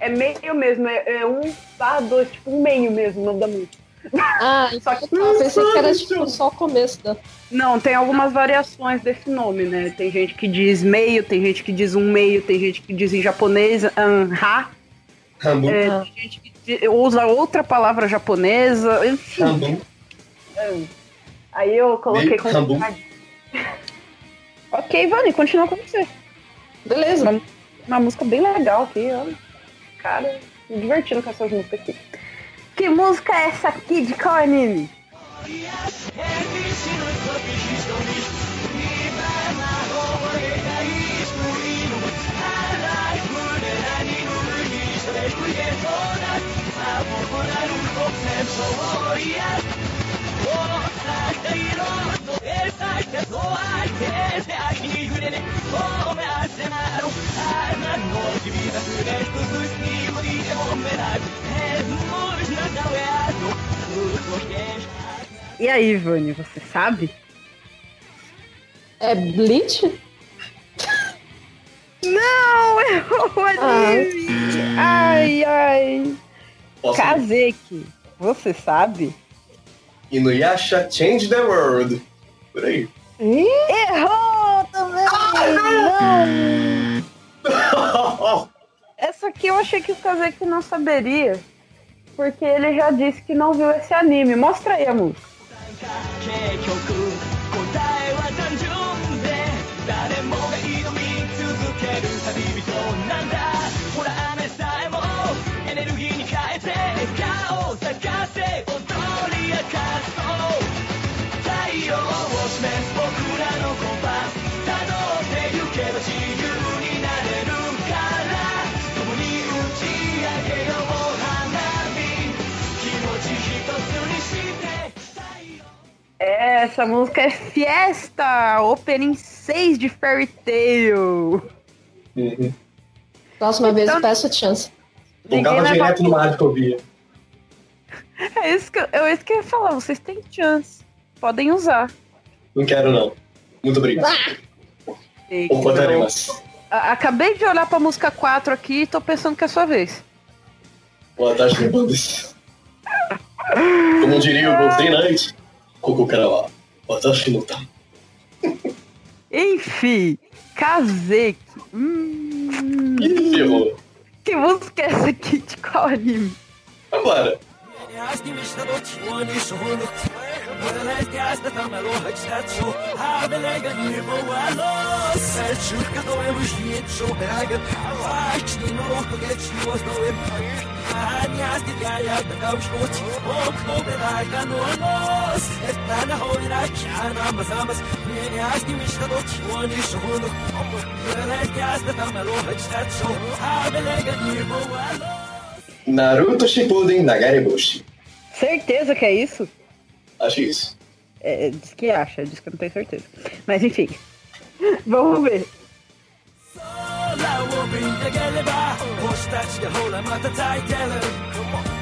É meio mesmo, é, é um barra dois, tipo um meio mesmo o nome da música. Ah, *laughs* Só que- eu pensei que era tipo só o começo da. Não, tem algumas variações desse nome, né? Tem gente que diz meio, tem gente que diz um meio, tem gente que diz em japonês anha, é, Ah. tem gente que usa outra palavra japonesa, enfim. Rambu. Aí eu coloquei Meio com. rambu. *laughs* Ok, Vani, continua com você. Beleza. Uma, uma música bem legal aqui, ó. Cara, me divertindo com essas músicas aqui. Que música é essa aqui de qual anime? E aí, Vani, você sabe? É Bleach? Não, errou *laughs* o anime! Ai, ai. Posso? Kazeki, você sabe? Inuyasha Change the World. Por aí. Errou também! Não! *laughs* Essa aqui eu achei que o Kazeki não saberia. Porque ele já disse que não viu esse anime. Mostra aí a música. Essa música é Fiesta! Opening 6 de Fairy Tail! Uhum. Próxima vez eu Então- peço a chance. Tocava leva- direto no rádio que eu via. É isso que eu, eu, isso que eu ia falar, vocês têm chance. Podem usar. Não quero, não. Muito obrigado. Eita, Ou podemos. a- Acabei de olhar pra música 4 aqui e tô pensando que é sua vez. Boa tarde, bandas. Como diria o Golden Knight, Coco Karawa. Watashi no ta. Enfim, Kazeki. Hum, que música é essa aqui? De qual anime? Asking me что чего не шуну Подалась газ, да там лохать штатшу А белега не бывало Сальчур, который мы жить шоу Беган Вач, не мог, погодь, чего снова им А не аздика, я так обшуть Бог, бог, беда, канонос Это на хойра, чана, мазамас Мне не асти мечта, то чего не шуну Подалась газ, да там лохать штатшу А белега не бывало Naruto Shippuden Nagariboshi. Certeza que é isso? Acho isso. É, diz que acha, diz que eu não tenho certeza. Mas enfim. *laughs* Vamos ver. 空を見上げれば星たちがほらまた咲いてる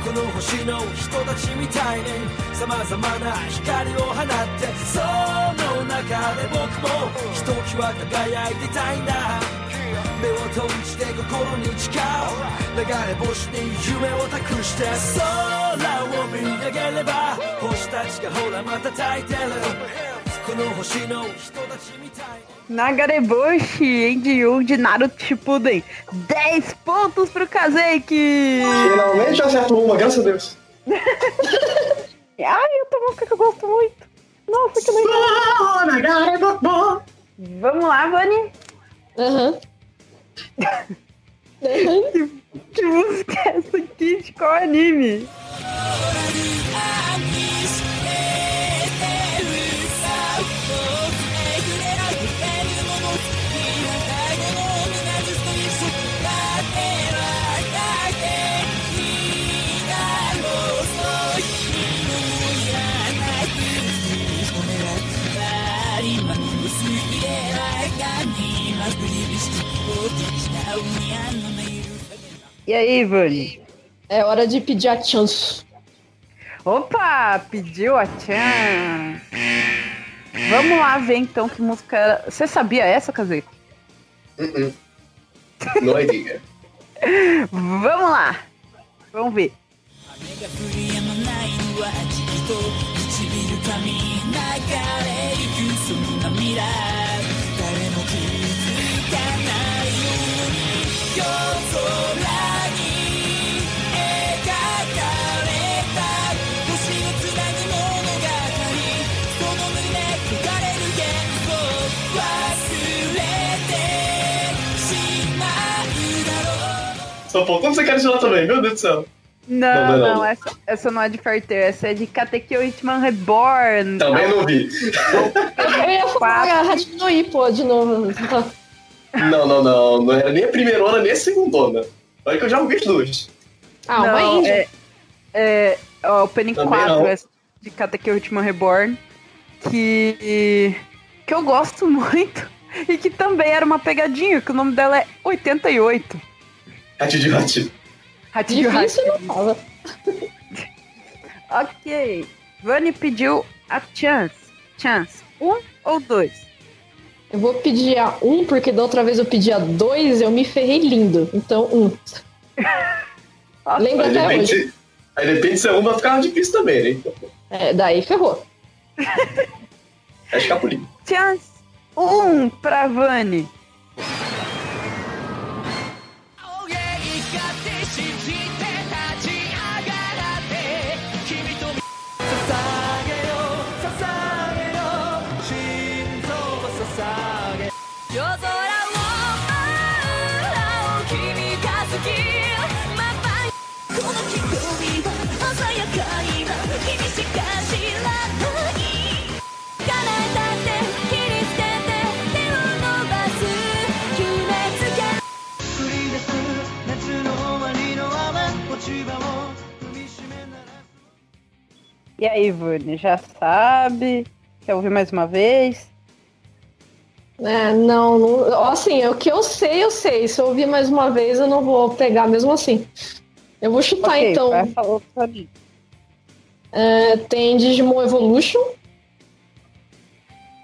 この星の人たちみたいに様々な光を放ってその中で僕もひときわ輝いてたいんだ 目を閉じて心に誓う流れ星に夢を託して空を見上げれば星たちがほらまた咲いてるこの星の人たちみたいに Nagareboshi, Endyun de Naruto Shippuden. 10 pontos pro Kazeki! Finalmente eu acerto uma, graças a Deus. *laughs* Ai, outra música que eu gosto muito. Nossa, que legal. Vamos lá, Vani. Aham. Aham. Que música é essa aqui? De qual anime? E aí, Vani? É hora de pedir a chance. Opa, pediu a Chan. Vamos lá ver então que música era. Você sabia essa, Kazeki? Uh-uh. No idea. *laughs* Vamos lá. Vamos ver. が降り止まないのはじっと唇噛み流れゆくそんな未来 う Só faltou você quer de lá também, meu Deus do céu. Não, Não, não, não, não. essa, essa não é de Tail, essa é de Katekyo Hitman Reborn. Também não vi. Eu ia falar, a diminuir, pô, de novo. Não, não, não. Não era nem a primeirona, nem a segundona. Olha que eu já ouvi as duas. Ah, uma Não, índia. é, é ó, Opening Também 4 não. é de Katekyo Hitman Reborn, que, que eu gosto *laughs* muito e que também era uma pegadinha, que o nome dela é 88. Hat de Hat. Não tava. Ok. Vani pediu a chance. Chance. Um ou dois? Eu vou pedir a um, porque da outra vez eu pedi a dois eu me ferrei lindo. Então, um. *laughs* Lembro Aí até hoje. depende, aí depende se é uma, ficar difícil também, né? É, daí ferrou. *laughs* É escapulir. Chance. Um pra Vani. E aí, Vani, já sabe? Quer ouvir mais uma vez? É, não, não. Assim, o que eu sei, eu sei. Se eu ouvir mais uma vez, eu não vou pegar mesmo assim. Eu vou chutar Ok, então. vai falar. É, tem Digimon Evolution.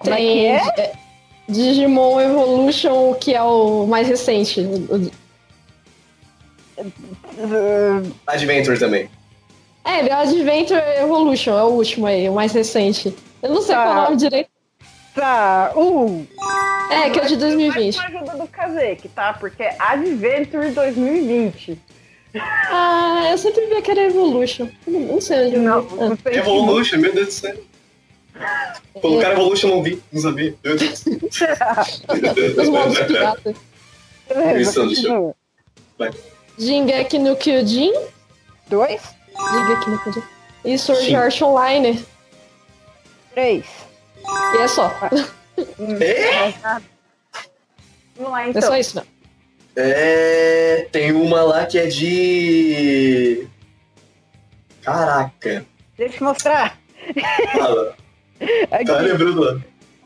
Como é tem que é? é, Digimon Evolution, que é o mais recente. Uh, Adventure também. É, ele é Adventure Evolution, é o último aí, o mais recente. Eu não sei Tá. qual é o nome direito. Tá, uh. É, que é de 2020. Mais uma ajuda do Kazek, tá? Porque é Adventure 2020. Ah, eu sempre via que era Evolution. Não sei onde Não, não sei Evolution, meu Deus do céu. Colocaram Evolution, não vi, não sabia. Meu Deus. *laughs* Os modos piratas. Beleza. Jingeki no Kyojin. Dois, Jingeki no Kyojin. E Sword Sim. Art Online. três. E é só. É? *laughs* Vamos lá, É então. só isso, não. É. Tem uma lá que é de. Caraca. Deixa eu mostrar. Fala. *laughs* Aqui. Tá lembrando lá.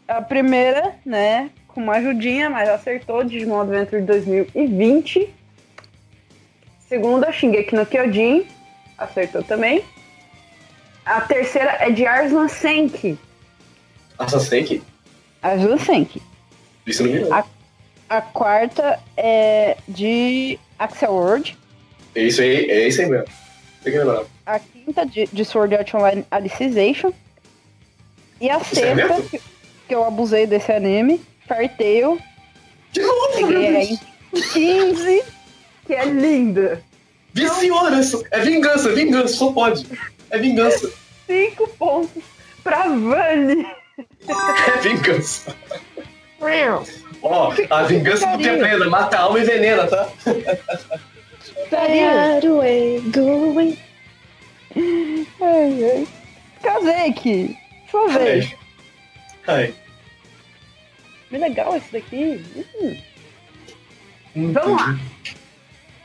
A primeira, né, com uma ajudinha, mas acertou, Digimon Adventure 2020. Segunda, Shingeki no Kyojin, acertou também. A terceira é de Arslan Senki. Assassin aqui. Arslan Senki. Isso não não. A quarta é de Axel World. É isso aí, é isso aí mesmo. Tem que lembrar. A quinta de, de Sword Art Online Alicization. E a Isso é sexta, mesmo? que, que eu abusei desse anime, Fairy Tail. De novo, Deus. aí 15, que é linda. Viciona, isso- é vingança, vingança, só pode. É vingança. 5 pontos pra Vani. É vingança. Ó, a vingança não tem pena, mata a alma e venena, tá? Away, going. Ai, ai. Kazeki, sua vez. Ai. Que legal esse daqui. Hum. Hum, Vamos lá.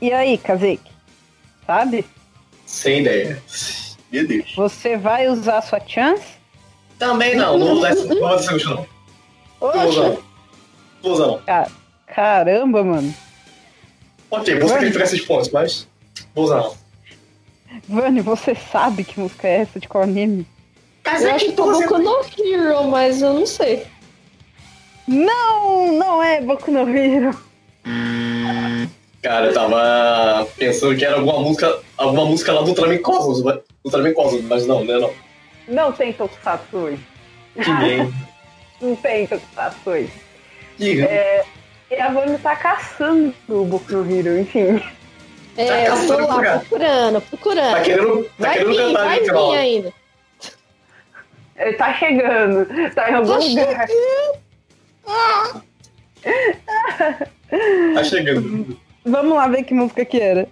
E aí, Kazeki? Sabe? Sem ideia. Meu Deus. Você vai usar sua chance? Também não, não vou usar essa, questão, não. Não vou usar, não. Não vou usar, não. Ca- Caramba, mano. Ok, vou sacrificar esses pontos, mas vou usar, não. Vani, você sabe que música é essa de qual anime? Eu acho que tá Boku no Hero, mas eu não sei. Não, não é Boku no Hero. Cara, eu tava pensando que era alguma música, alguma música lá do Ultraman Cosmos, mas- Ultraman Cosmos, mas não, né? Não. Não tem Tokusatsu hoje. Que nem. *laughs* Não tem Tokusatsu hoje. É, e a Vani tá caçando o Boku no Hero, enfim. É, Tá eu tô lá procurando, procurando. Tá querendo, tá vai querendo vir, cantar vai vir ainda. Ele tá chegando, tá em algum Tá lugar. Tá chegando. Vamos lá ver que música que era.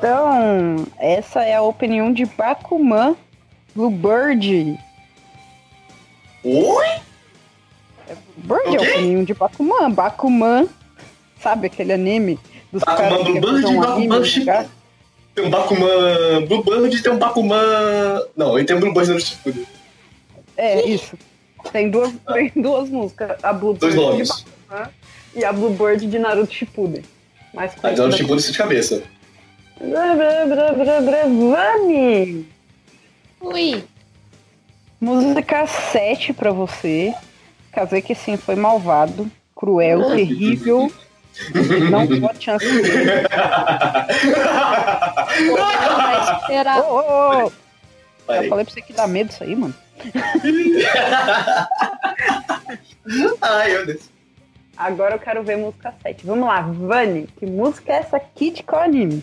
Então, essa é a opinião de Bakuman Bluebird. Oi? Bird O é a opinião de Bakuman. Bakuman, sabe aquele anime dos Bakuman caras que Bluebird, um anime Bakuman Chip-? Tem um Bakuman Bluebird, tem um Bakuman. Não, ele tem um Bluebird no Shippuden. É, isso. Tem duas, tem duas músicas. A Bluebird Dois de. Bakuman e a Bluebird de Naruto Shippuden. Mais Ah, então no conhecida Shippuden isso de cabeça. Vani! Ui. Música 7 pra você. Casei que sim, foi malvado, cruel, terrível. Não pode chance. Vai esperar. Ô, ô, ô! Eu falei pra você que dá medo isso aí, mano. Ai, meu Deus. Agora eu quero ver música 7. Vamos lá, Vani, que música é essa aqui de qual anime?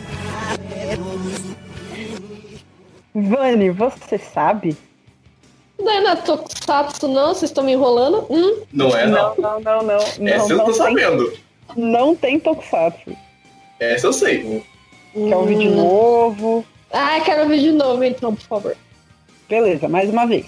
Vani, você sabe? Não é na Tokusatsu, não? Vocês estão me enrolando? Hum? Não é, não. não, não, não. Essa Não, eu não, tô tem, sabendo. não tem Tokusatsu. Essa eu sei. Quer ouvir de Hum. novo? Ah, quero ouvir de novo, então, por favor. Beleza, mais uma vez.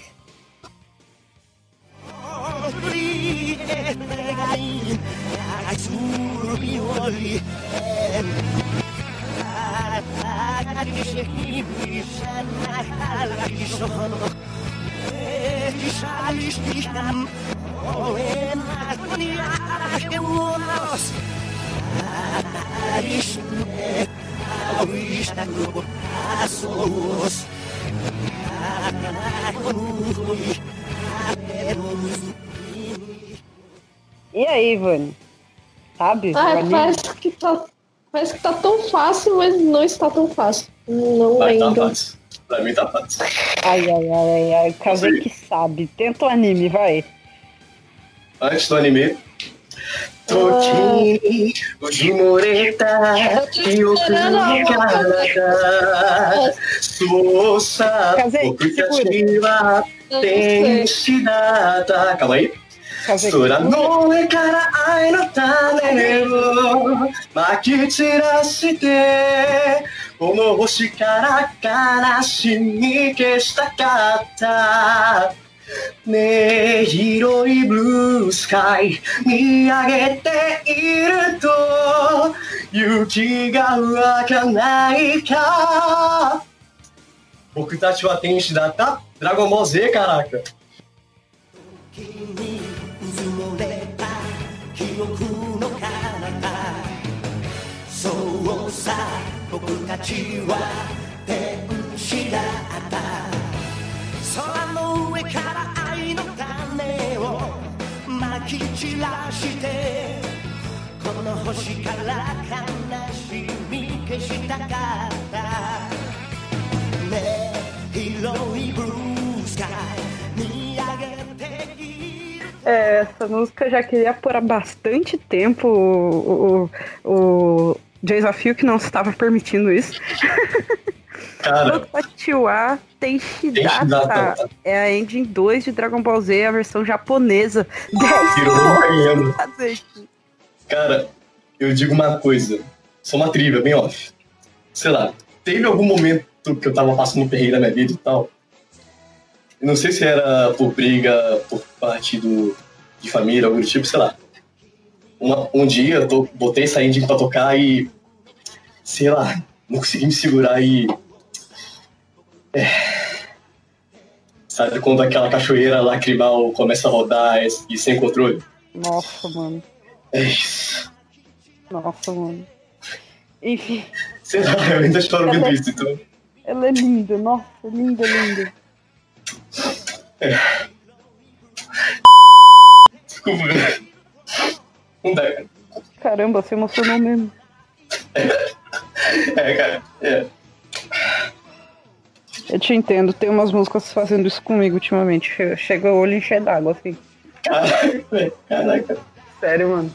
E aí, Vani? Sabe? Ah, parece que tá. Parece que tá tão fácil, mas não está tão fácil. Não Vai, tá lembro. fácil. Pra mim tá fácil. Ai, ai, ai, ai, ai. Casei Sim. que sabe. Tenta o anime, vai. Antes do anime. Toki, ujimoreta, esperando a yoku Suosa, Casei, okutachi wa Eu não sei. 天使だった。かわいい Casei que 空の上から愛の種をまき散らして この星から悲しみ消したかった。ねえ広いブルースカイ見上げていると雪が湧かないか。僕たちは天使だった。ドラゴンボールから。かうずもれた記憶の彼方。そうさ。僕たちは天使だった空の上から愛の種をまき散らしてこの星から悲しみ消したかった ね広いブルースカイ見上げている É, essa música eu já queria por há bastante tempo o, o, o desafio que não estava permitindo isso. Cara, Totiwa Tenshidata é a engine 2 de Dragon Ball Z, a versão japonesa. *laughs* 10 tirou um ganhando. Kazeki. Cara, eu digo uma coisa. Só uma trivia, bem off. Sei lá, teve algum momento que eu tava passando perrengue na minha vida e tal. Eu não sei se era por briga, por parte do, de família, algo do tipo, sei lá. Uma- um dia eu botei essa engine pra tocar e. Sei lá, não consegui me segurar e. É. Sabe quando aquela cachoeira lacrimal começa a rodar e, e sem controle? Nossa, mano. É isso. Nossa, mano. Enfim, Sei lá, eu ainda choro vendo isso, então. ela é linda. Nossa, linda, linda. Desculpa. Dá. Caramba, você emocionou mesmo. É, cara. É. Eu te entendo, tem umas músicas fazendo isso comigo ultimamente. Che- Chega o olho encher d'água, assim. Caraca, *laughs* velho. Caraca. Sério, mano.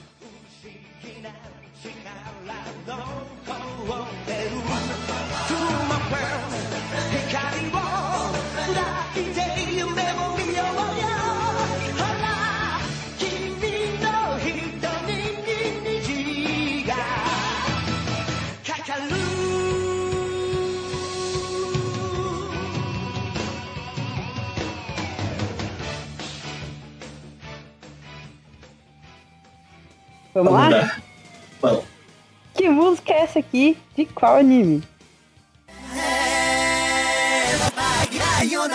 Vamos lá? lá. Vamos. Que música é essa aqui? De qual anime? よ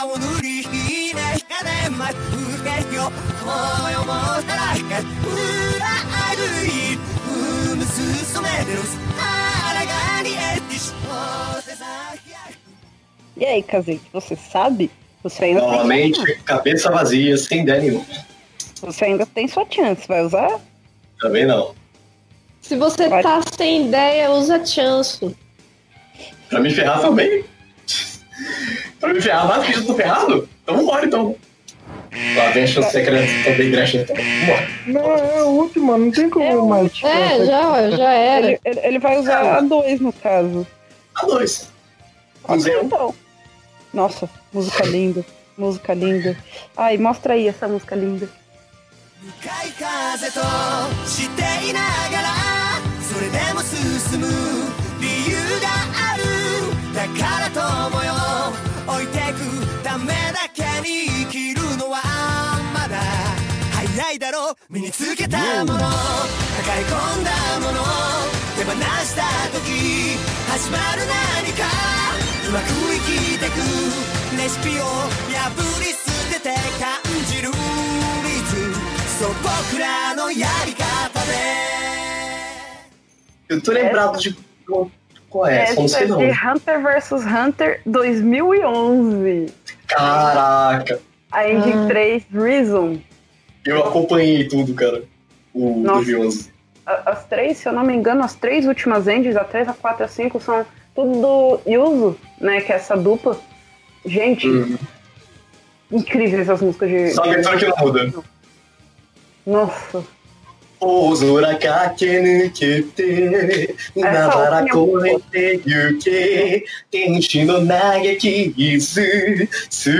なるフォースウースティブリス開けてくシルバイホイプセン受けていくかむあきなるラブさ人たちさんのめこのまのがこのまってくせにオラディアリアあらまを塗りひねひかねまふけよもよもたらひかうらあぐいうむすそめでるあらがにえてしおせさひゃ E aí, Kazek, você sabe? Você ainda, tem, Novamente, cabeça vazia, sem ideia nenhuma. você ainda tem sua chance, vai usar? Também não. Se você Vai. tá sem ideia, usa chance. Pra me ferrar também. pra me ferrar mais que eu tô ferrado? Então vambora então. Lá vem a chance secreta também, Gretchen. Então, vambora. Não, é o último, não tem como mais. É, já, já era. Ele, ele, ele vai usar a 2 no caso. A dois. Ok, Usei um. então. Nossa, música linda. Música linda. Ai, mostra aí essa música linda. 向かい風としていながらそれでも進む理由があるだから友よ 置いてくためだけに生きるのはまだ早いだろう。身につけたもの。抱え込んだもの。手放した時始まる何か。うまく生きてくレシピを破り捨てて感じるリズそう僕らのやり方で。Eu tô lembrado de. Qual é? Essa música Essa não. é de Hunter vs Hunter 2011. Caraca. A Engine Ah. 3 Reason. Eu acompanhei tudo, cara. O Nossa. 2011. A- As três, se eu não me engano, as três últimas engines, a 3, a 4 e a 5, são tudo do Yuzu, né? Que é essa dupla. Gente, Uhum. incríveis essas músicas de. Só a abertura que não muda. Nossa. 大空駆け抜けて海原越えて行け天使の嘆き傷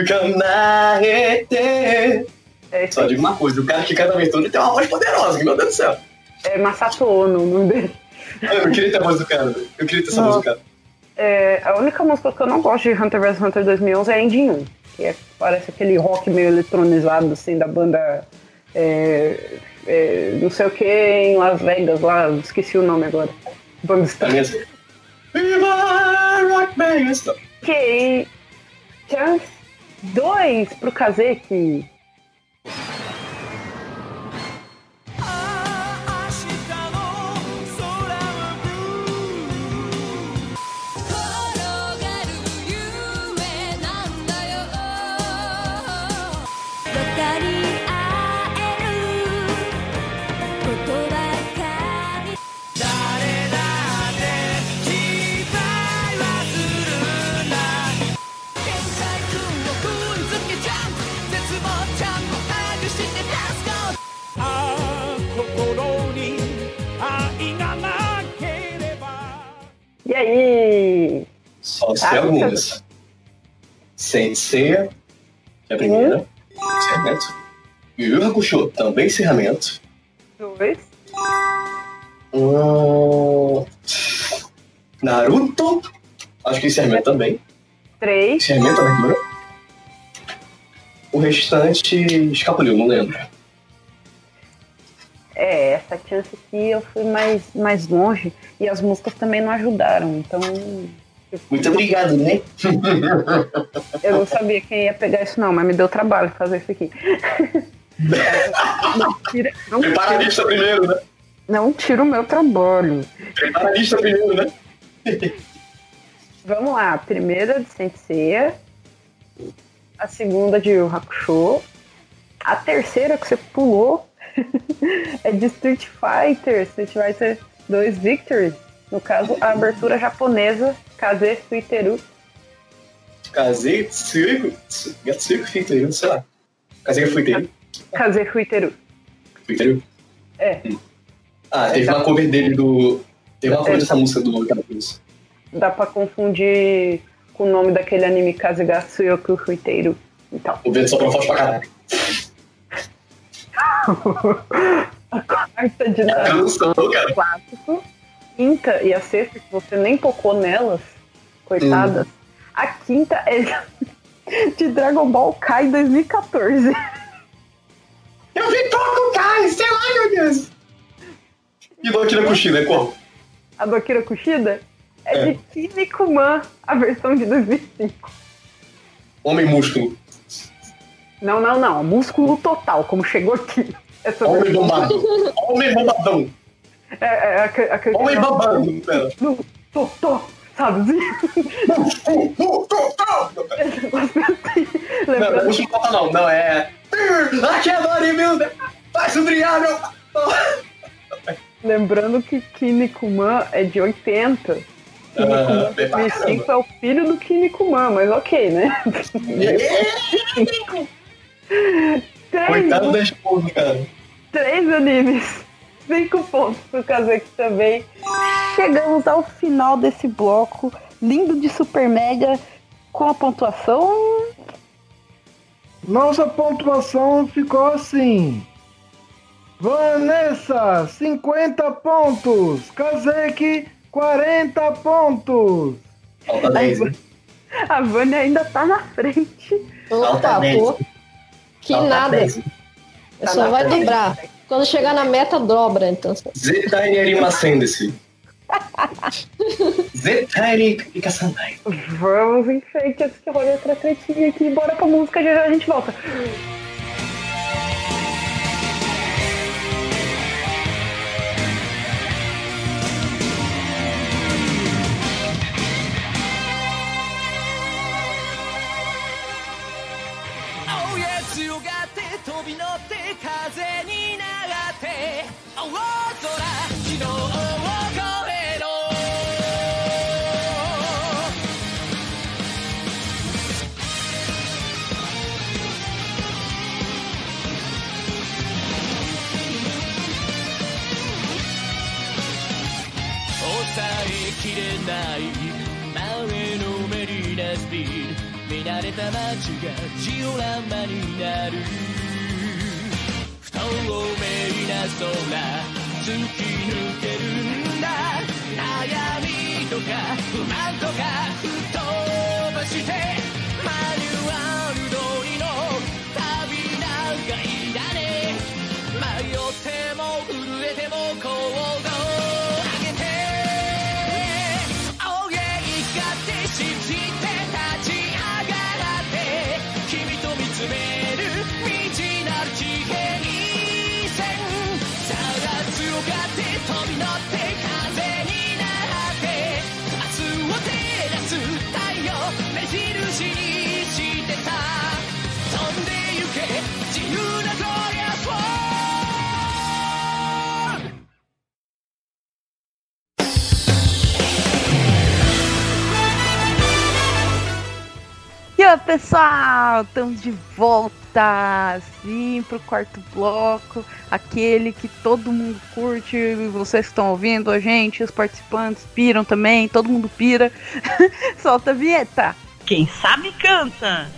捕まえて É, esse Só digo uma coisa, o cara que canta a abertura tem uma voz poderosa, que meu Deus do céu. é Masato Ono, o nome dele. Eu não queria ter a voz do cara, eu queria ter essa Não. voz do cara. É, a única música que eu não gosto de Hunter vs Hunter 2011 é a Engine 1, que é, parece aquele rock meio eletrônizado, assim, da banda. é, é, não sei o que em Las Vegas, lá, esqueci o nome agora. Banda A Star. minha assim. Viva Rock Vegas! Ok. Chance 2 pro Kazeki. Aí? Só sei Ah, algumas. Sensei, que é a primeira. Encerramento. Yu Hakusho, também encerramento. Dois. Hum, Naruto, acho que encerramento também. Três. Encerramento, abertura. O restante escapuliu, não lembro. É, essa chance aqui eu fui mais, mais longe e as músicas também não ajudaram, então Muito obrigado, né? *laughs* eu não sabia quem ia pegar isso não, mas me deu trabalho fazer isso aqui. *laughs* Não tira, não Prepara a lista primeiro, né? não tira o meu trabalho. Prepara a lista primeiro, né? *laughs* Vamos lá, a primeira de Sensei, a segunda de Yu Hakusho, a terceira que você pulou é de Street Fighter, Street Fighter 2 Victory. No caso, a abertura japonesa Kaze Fuiteru. Casei, Tsuiko, Gatsuiko Fiteiro, sei lá. Casei Fuiteiro. Kaze Fuiteru. Fuiteiro? É, Ah, teve uma cover dele do. Teve uma cover dessa música do Capuz. dá pra confundir com o nome daquele anime Kazegatsu Yoku Fuiteru. Então, O vento soprou forte pra caralho. A quarta de É Naruto cara. clássico. Quinta e a sexta, que você nem tocou nelas, coitadas. A quinta é *laughs* de Dragon Ball Kai 2014. Eu vi pouco, Kai, sei lá, meu Deus. E do Akira Kushida, é qual? A do Akira Kushida é, É. de Kinnikuman, a versão de 2005. Homem músculo. Não, não, não. Músculo total, como chegou aqui. *laughs* Essa Homem bombado. Homem bombadão. É, é, aquele Homem babado. Pera. No, tô, tô, sabe? Uh, uh, tô, tô. Não, não é Lembrando, músculo total, não. Não, é. Aqui é. Faz o brilhar, meu. lembrando que Kinnikuman é de 80. Kinnikuman 2005 é o filho do Kinnikuman, mas ok, né? *laughs* Três, Coitado da esposa, cara. Três animes. Cinco pontos pro Kazeki também. Chegamos ao final desse bloco. Lindo de Super Mega. Com a pontuação. Nossa pontuação ficou assim. Vanessa, 50 pontos. Kazeki, 40 pontos. Falta 10, né? A Vânia ainda tá na frente. Falta 10. Que Falta nada. 10. Tá Só vai frente. dobrar. Quando chegar na meta, dobra, então. Arimasendesu. *laughs* Zetairi Ikasandai. Vamos em frente que eu olhe outra tretinha aqui. Bora pra música, já já a gente volta. び乗って風に流って大空昨日を越えろ。抑えきれない前のめりなスピード。見慣れた街がジオラマになる。透明な空突き抜けるんだ悩みとか不満とか吹っ飛ばしてマニュアル通りの旅なんかいらね迷っても震えても行動 Fala pessoal, estamos de volta, sim, pro quarto bloco, aquele que todo mundo curte, vocês que estão ouvindo a gente, os participantes piram também, todo mundo pira. *laughs* Solta a vinheta. Quem sabe canta.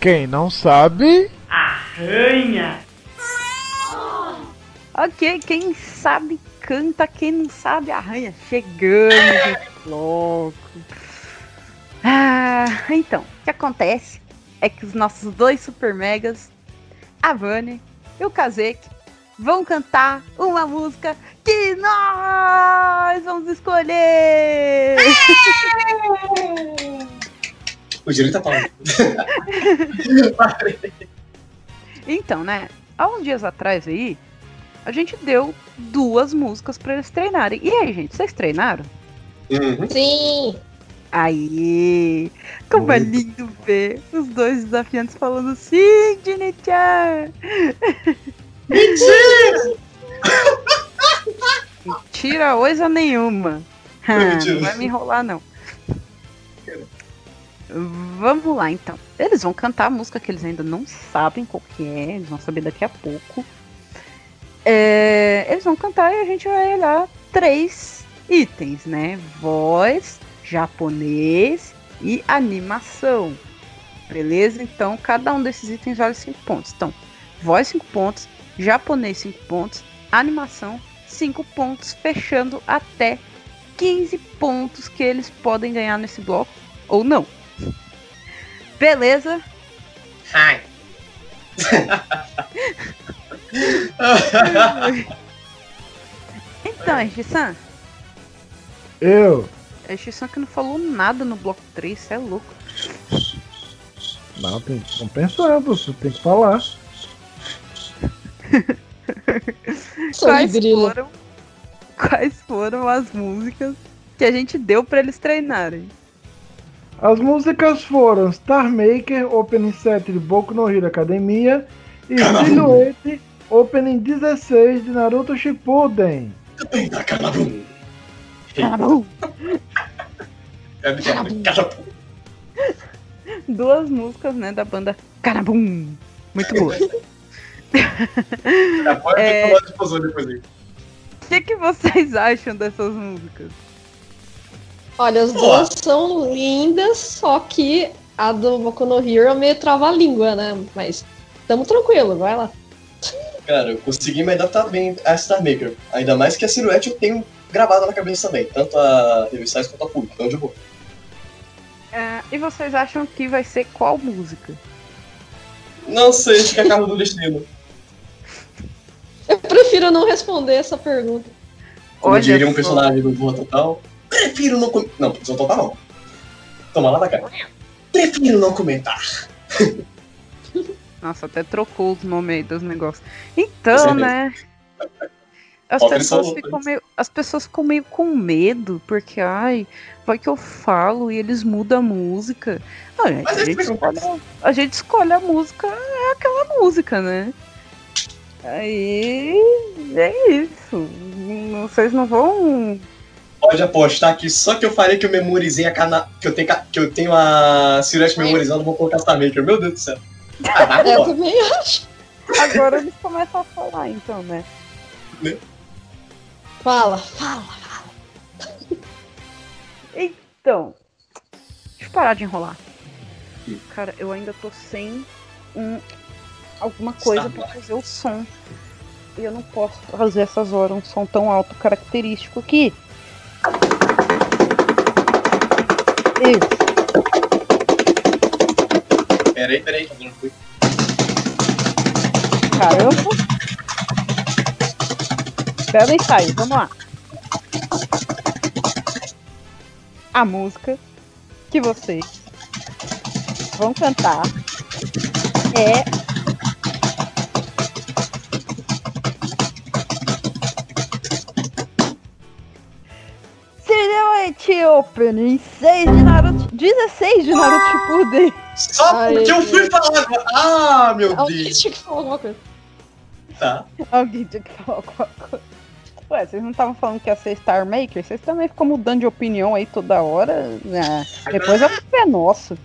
Quem não sabe, Arranha. Ok, quem sabe canta, quem não sabe arranha. Chegamos *laughs* no bloco. Ah, então, o que acontece é que os nossos dois super megas, a Vani e o Kazek, vão cantar uma música que nós vamos escolher. *laughs* O direito tá falando. *laughs* Então, né? Há uns dias atrás aí, a gente deu duas músicas pra eles treinarem. E aí, gente, vocês treinaram? Uhum. Sim. Aí, como é lindo ver os dois desafiantes falando sim, Dini-chan! Mentira! *laughs* Mentira, coisa nenhuma. Ah, Mentira. não vai me enrolar, não. Vamos lá, então. Eles vão cantar a música que eles ainda não sabem qual que é, eles vão saber daqui a pouco. É, eles vão cantar e a gente vai olhar três itens, né? Voz, japonês e animação. Beleza? Então, cada um desses itens vale 5 pontos. Então, voz 5 pontos, japonês 5 pontos, animação 5 pontos, fechando até 15 pontos que eles podem ganhar nesse bloco ou não. Beleza? Hi. *laughs* Então, Shisan. eu. É Shisan que não falou nada no bloco 3, você é louco. Não, tem, não pensando, você tem que falar. *laughs* Quais foram, quais foram as músicas que a gente deu pra eles treinarem? As músicas foram Star Maker, Opening 7 de Boku no Hero Academia e Silhouette, Opening 16 de Naruto Shippuden. Carabum. Caramba, Carabum. Duas músicas, né, da banda Carabum. Muito boa. *laughs* Pode É. falar de explosão depois aí. O que, que vocês acham dessas músicas? Olha, as duas são lindas, só que a do Boku no Hero é meio trava-língua, né? Mas tamo tranquilo, vai lá. Cara, eu consegui me adaptar bem a Star Maker. Ainda mais que a silhuete eu tenho gravada na cabeça também. Tanto a Revistais quanto a Full. Então de boa. É, e vocês acham que vai ser qual música? Não sei, acho que é carro do destino. Eu prefiro não responder essa pergunta. Como Olha diria um só. personagem do Voa Total. Prefiro não comentar. Não, Voa Total não. Toma lá da cara. Prefiro não comentar. Nossa, até trocou os nomes aí dos negócios. Então, né? As pessoas, são ficam meio, as pessoas ficam meio com medo, porque, ai, vai que eu falo e eles mudam a música. Ah, gente, Mas a, gente escolhe, a gente escolhe a música, é aquela música, né? Aí é isso. Vocês não vão. Pode apostar que só que eu falei que eu memorizei a cana... que eu tenho que eu tenho a silhuete memorizada, eu vou colocar Star Maker. Meu Deus do céu. Ah, *laughs* Eu também acho. Agora eles começam a falar, então, né? Fala, fala. *laughs* Então, deixa eu parar de enrolar. Cara, eu ainda tô sem um, alguma coisa pra fazer o som. E eu não posso fazer essas horas um som tão alto característico aqui. Isso. Peraí, peraí, que eu não fui. Caramba. Belo ensaio, vamos lá. A música que vocês vão cantar é. Silhouette Opening 6 de Naruto. 16 de Naruto Shippuden. Só porque eu fui falar agora. Ah, meu Alguém Deus. tinha que falar alguma coisa. Tá. Alguém tinha que falar alguma coisa. Ué, vocês não estavam falando que ia ser Star Maker? Vocês também ficam mudando de opinião aí toda hora. né? depois a culpa é nossa.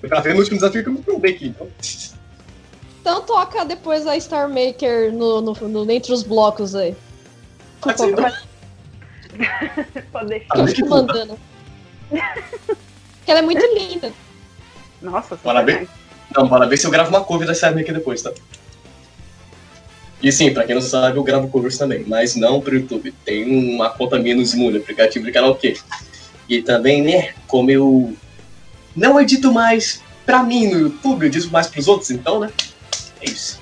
Foi pra ver no último desafio que eu me trombei aqui, então. Então toca depois a Star Maker no, no, no- entre os blocos aí. Pode ser. *laughs* Pode deixar. Eu for. mandando. Porque ela é muito linda. Nossa, Parabéns. Não, bora ver se eu gravo uma cover dessa aqui depois, tá? E sim, pra quem não sabe, eu gravo covers também, mas não pro YouTube. Tem uma conta minha no Smule, aplicativo de karaokê. E também, né, como eu não edito mais pra mim no YouTube, eu edito mais pros outros, então, né? É isso.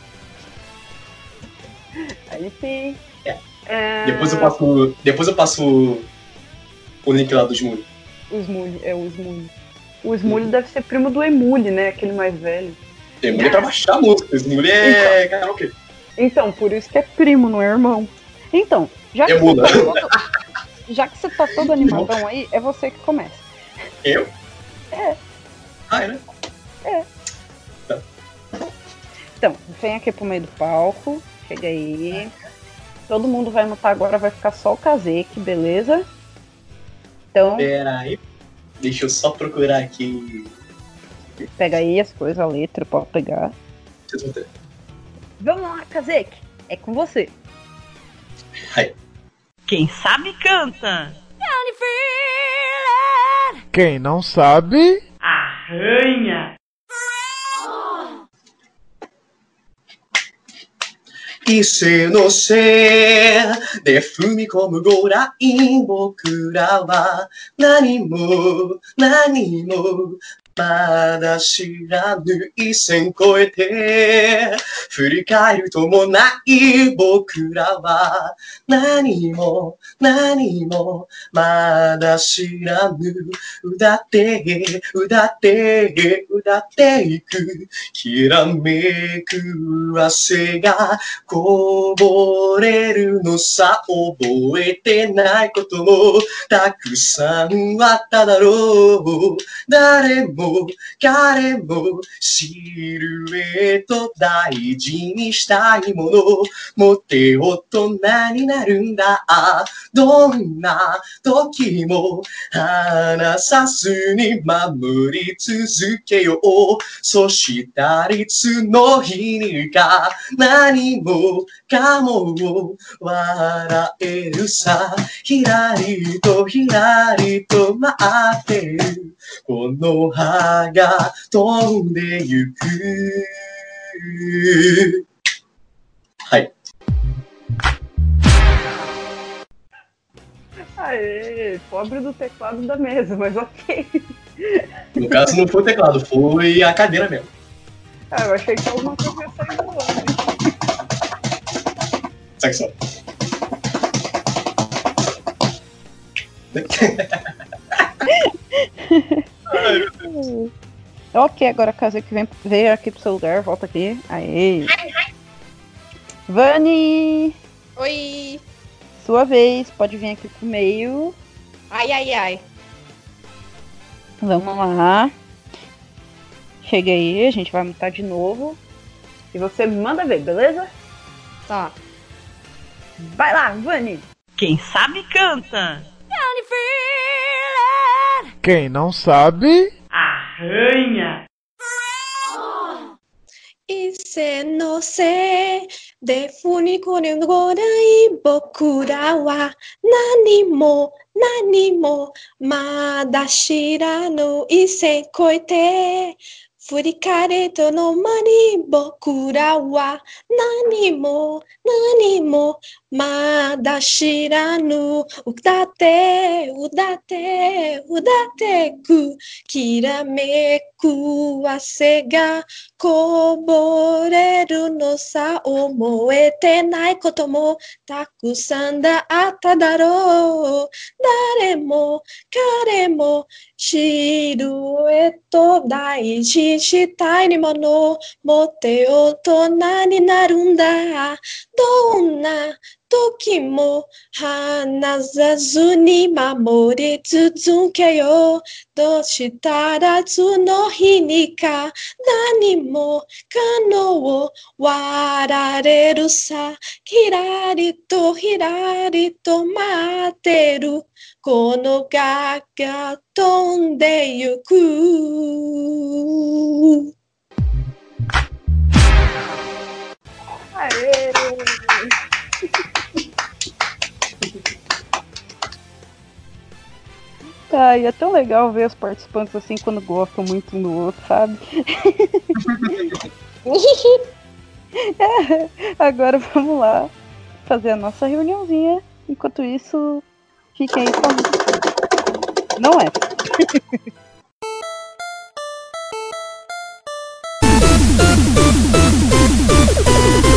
Aí sim. É. É, Depois eu passo. Depois eu passo o link lá do Smule. O Smule, é o Smule. O Smule deve ser primo do Emule, né? Aquele mais velho. Smule é pra baixar a música, Smule é karaokê. Então, por isso que é primo, não é irmão. Então, já que, você tá todo, já que você tá todo animadão aí, é você que começa. Eu? É. Ah, é, né? Então, vem aqui pro meio do palco. Chega aí. Todo mundo vai mutar agora, vai ficar só o Kazek, beleza? Então, Pera aí. Deixa eu só procurar aqui. pega aí as coisas, a letra, pode pegar. Deixa eu. Vamos lá, Kazek, é com você. Quem sabe canta. Quem não sabe. Arranha! E se no se de fume como gora in boku wa nani mo nani mo まだ知らぬ一線越えて振り返るともない僕らは何も何もまだ知らぬ歌って歌って歌っていくきらめく汗がこぼれるのさ覚えてないこともたくさんあっただろう誰も彼もシルエット大事にしたいもの。持って大人になるんだ。どんな時も離さずに守り続けようそしたらいつの日にか何もかも笑えるさ。ひらりとひらりと待ってる。この葉が飛んでゆく Aê, pobre do teclado da mesa, mas ok. No caso não foi o teclado, foi a cadeira mesmo. Ah, eu achei que alguma coisa ia sair voando. Sabe só. *laughs* Ok, agora Kazek vem, veio aqui pro seu lugar, volta aqui. Aê. Vani, Oi! sua vez, pode vir aqui pro meio. Ai, ai, ai. Vamos lá. Chega aí, a gente vai mutar de novo. E você manda ver, beleza? Tá. Vai lá, Vani! Quem sabe canta! Quem não sabe. Arranha! E se não sei, でふにこれのごらい僕らは何も何もまだ知らぬ異性超えて。振り返るとの間に僕らは何も何もまだ知らぬ歌って歌って歌ってくきらめく汗がこぼれるのさ思えてないこともたくさんだっただろう。誰も彼もシルエット大事したいもの。持って大人になるんだ。どんな時も離さずに守り続けよう。としたらその日にか何も可能を割られるさひらりとひらりと待ってる。このガが飛んでゆく。Aê! Ai, é tão legal ver os participantes assim quando gostam muito um do outro, sabe? *laughs* Agora vamos lá fazer a nossa reuniãozinha. Enquanto isso, fiquem aí com. Não é. *laughs*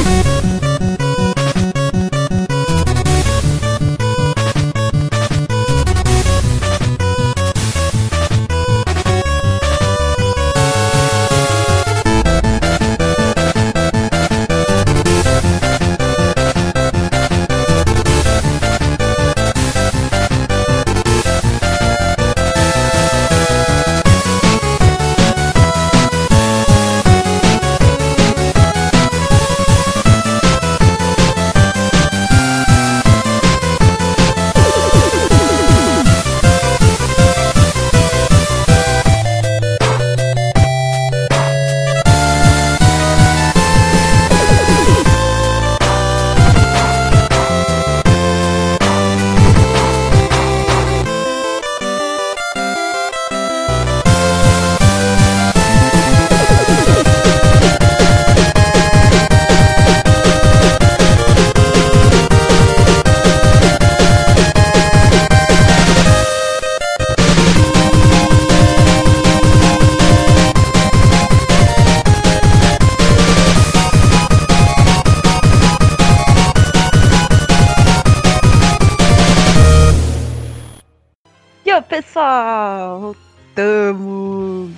E aí, pessoal, voltamos!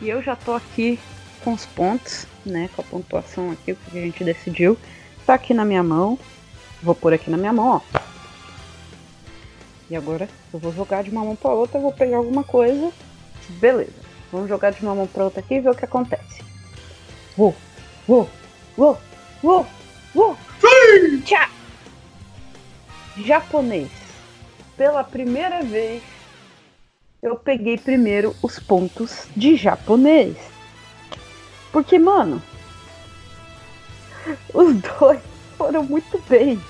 E eu já tô aqui com os pontos, né? Com a pontuação aqui, o que a gente decidiu. Tá aqui na minha mão. Vou pôr aqui na minha mão, ó. E agora eu vou jogar de uma mão pra outra, vou pegar alguma coisa. Beleza. Vamos jogar de uma mão pra outra aqui e ver o que acontece. Vou, vou, vou, vou, vou. Tchau! Japonês. Pela primeira vez eu peguei primeiro os pontos de japonês. Porque, mano, os dois *laughs* foram muito bem.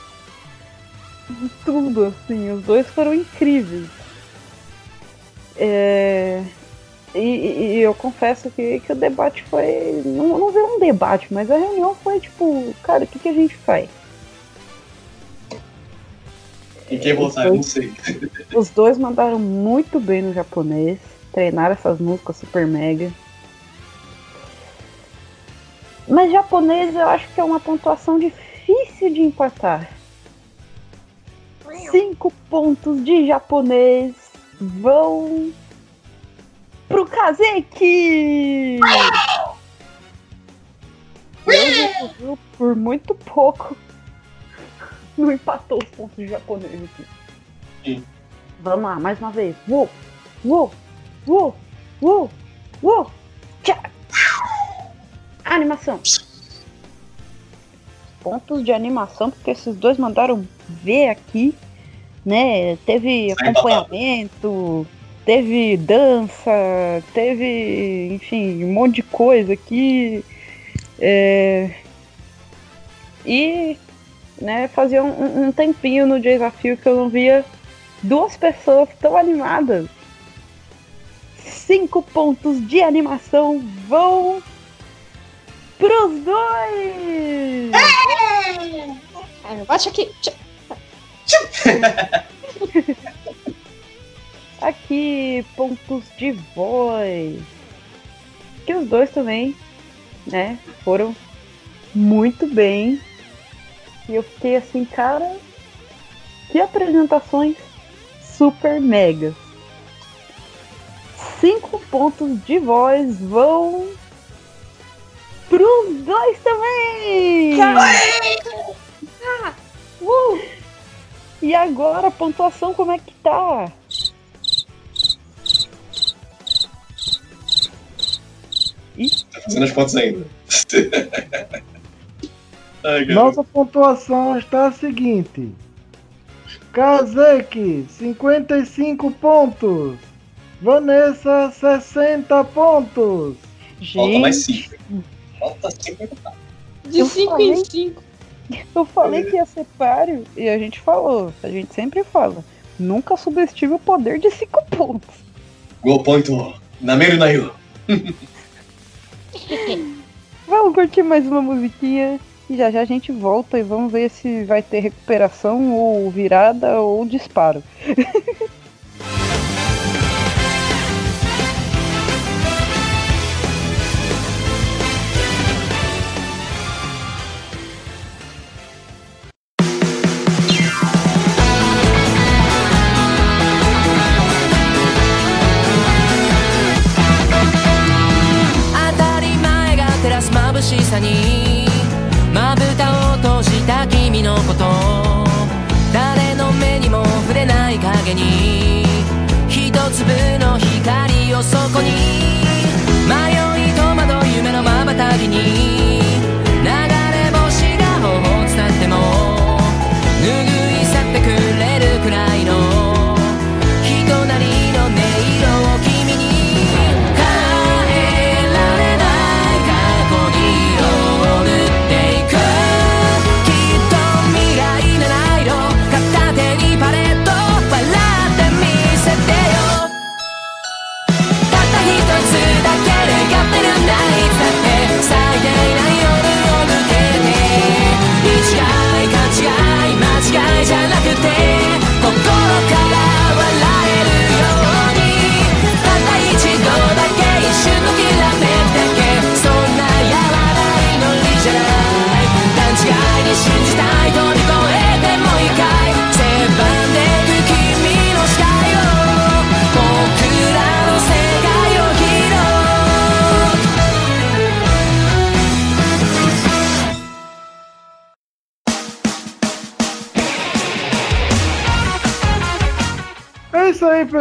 Em Tudo, assim, os dois foram incríveis. É, E, e- eu confesso que, que o debate foi. Não, não veio um debate, mas a reunião foi tipo, cara, o que, que a gente faz? Em quem votar, eu não sei. Os dois mandaram muito bem no japonês, treinaram essas músicas super mega. Mas japonês eu acho que é uma pontuação difícil de empatar. Cinco pontos de japonês vão pro Kazeki! Eu, por muito pouco não empatou os pontos japonês aqui. Sim. Vamos lá, mais uma vez. Uou! Uou! Uou! Uou! Uou! Tchá! Animação. Pontos de animação, porque esses dois mandaram ver aqui, né? Teve Sai acompanhamento, teve dança, teve, enfim, um monte de coisa aqui. É, E, né, fazia um, um tempinho no desafio que eu não via duas pessoas tão animadas. Cinco pontos de animação vão pros dois! É, bate aqui. *laughs* Aqui, pontos de voz. Que os dois também, né, foram muito bem. E eu fiquei assim, cara, que apresentações super megas. Cinco pontos de voz vão pros dois também! E agora a pontuação como é que tá? Tá fazendo as contas ainda. *laughs* Ai. Nossa pontuação está a seguinte: Kazek, 55 pontos. Vanessa, 60 pontos. Falta mais Gente, 5. Falta 50. De Eu 5 falei. em 5. eu falei que ia ser páreo e a gente falou, a gente sempre fala. Nunca subestime o poder de 5 pontos. Go point Nameru Nayu. *laughs* Vamos curtir mais uma musiquinha e já já a gente volta e vamos ver se vai ter recuperação ou virada ou disparo. *laughs*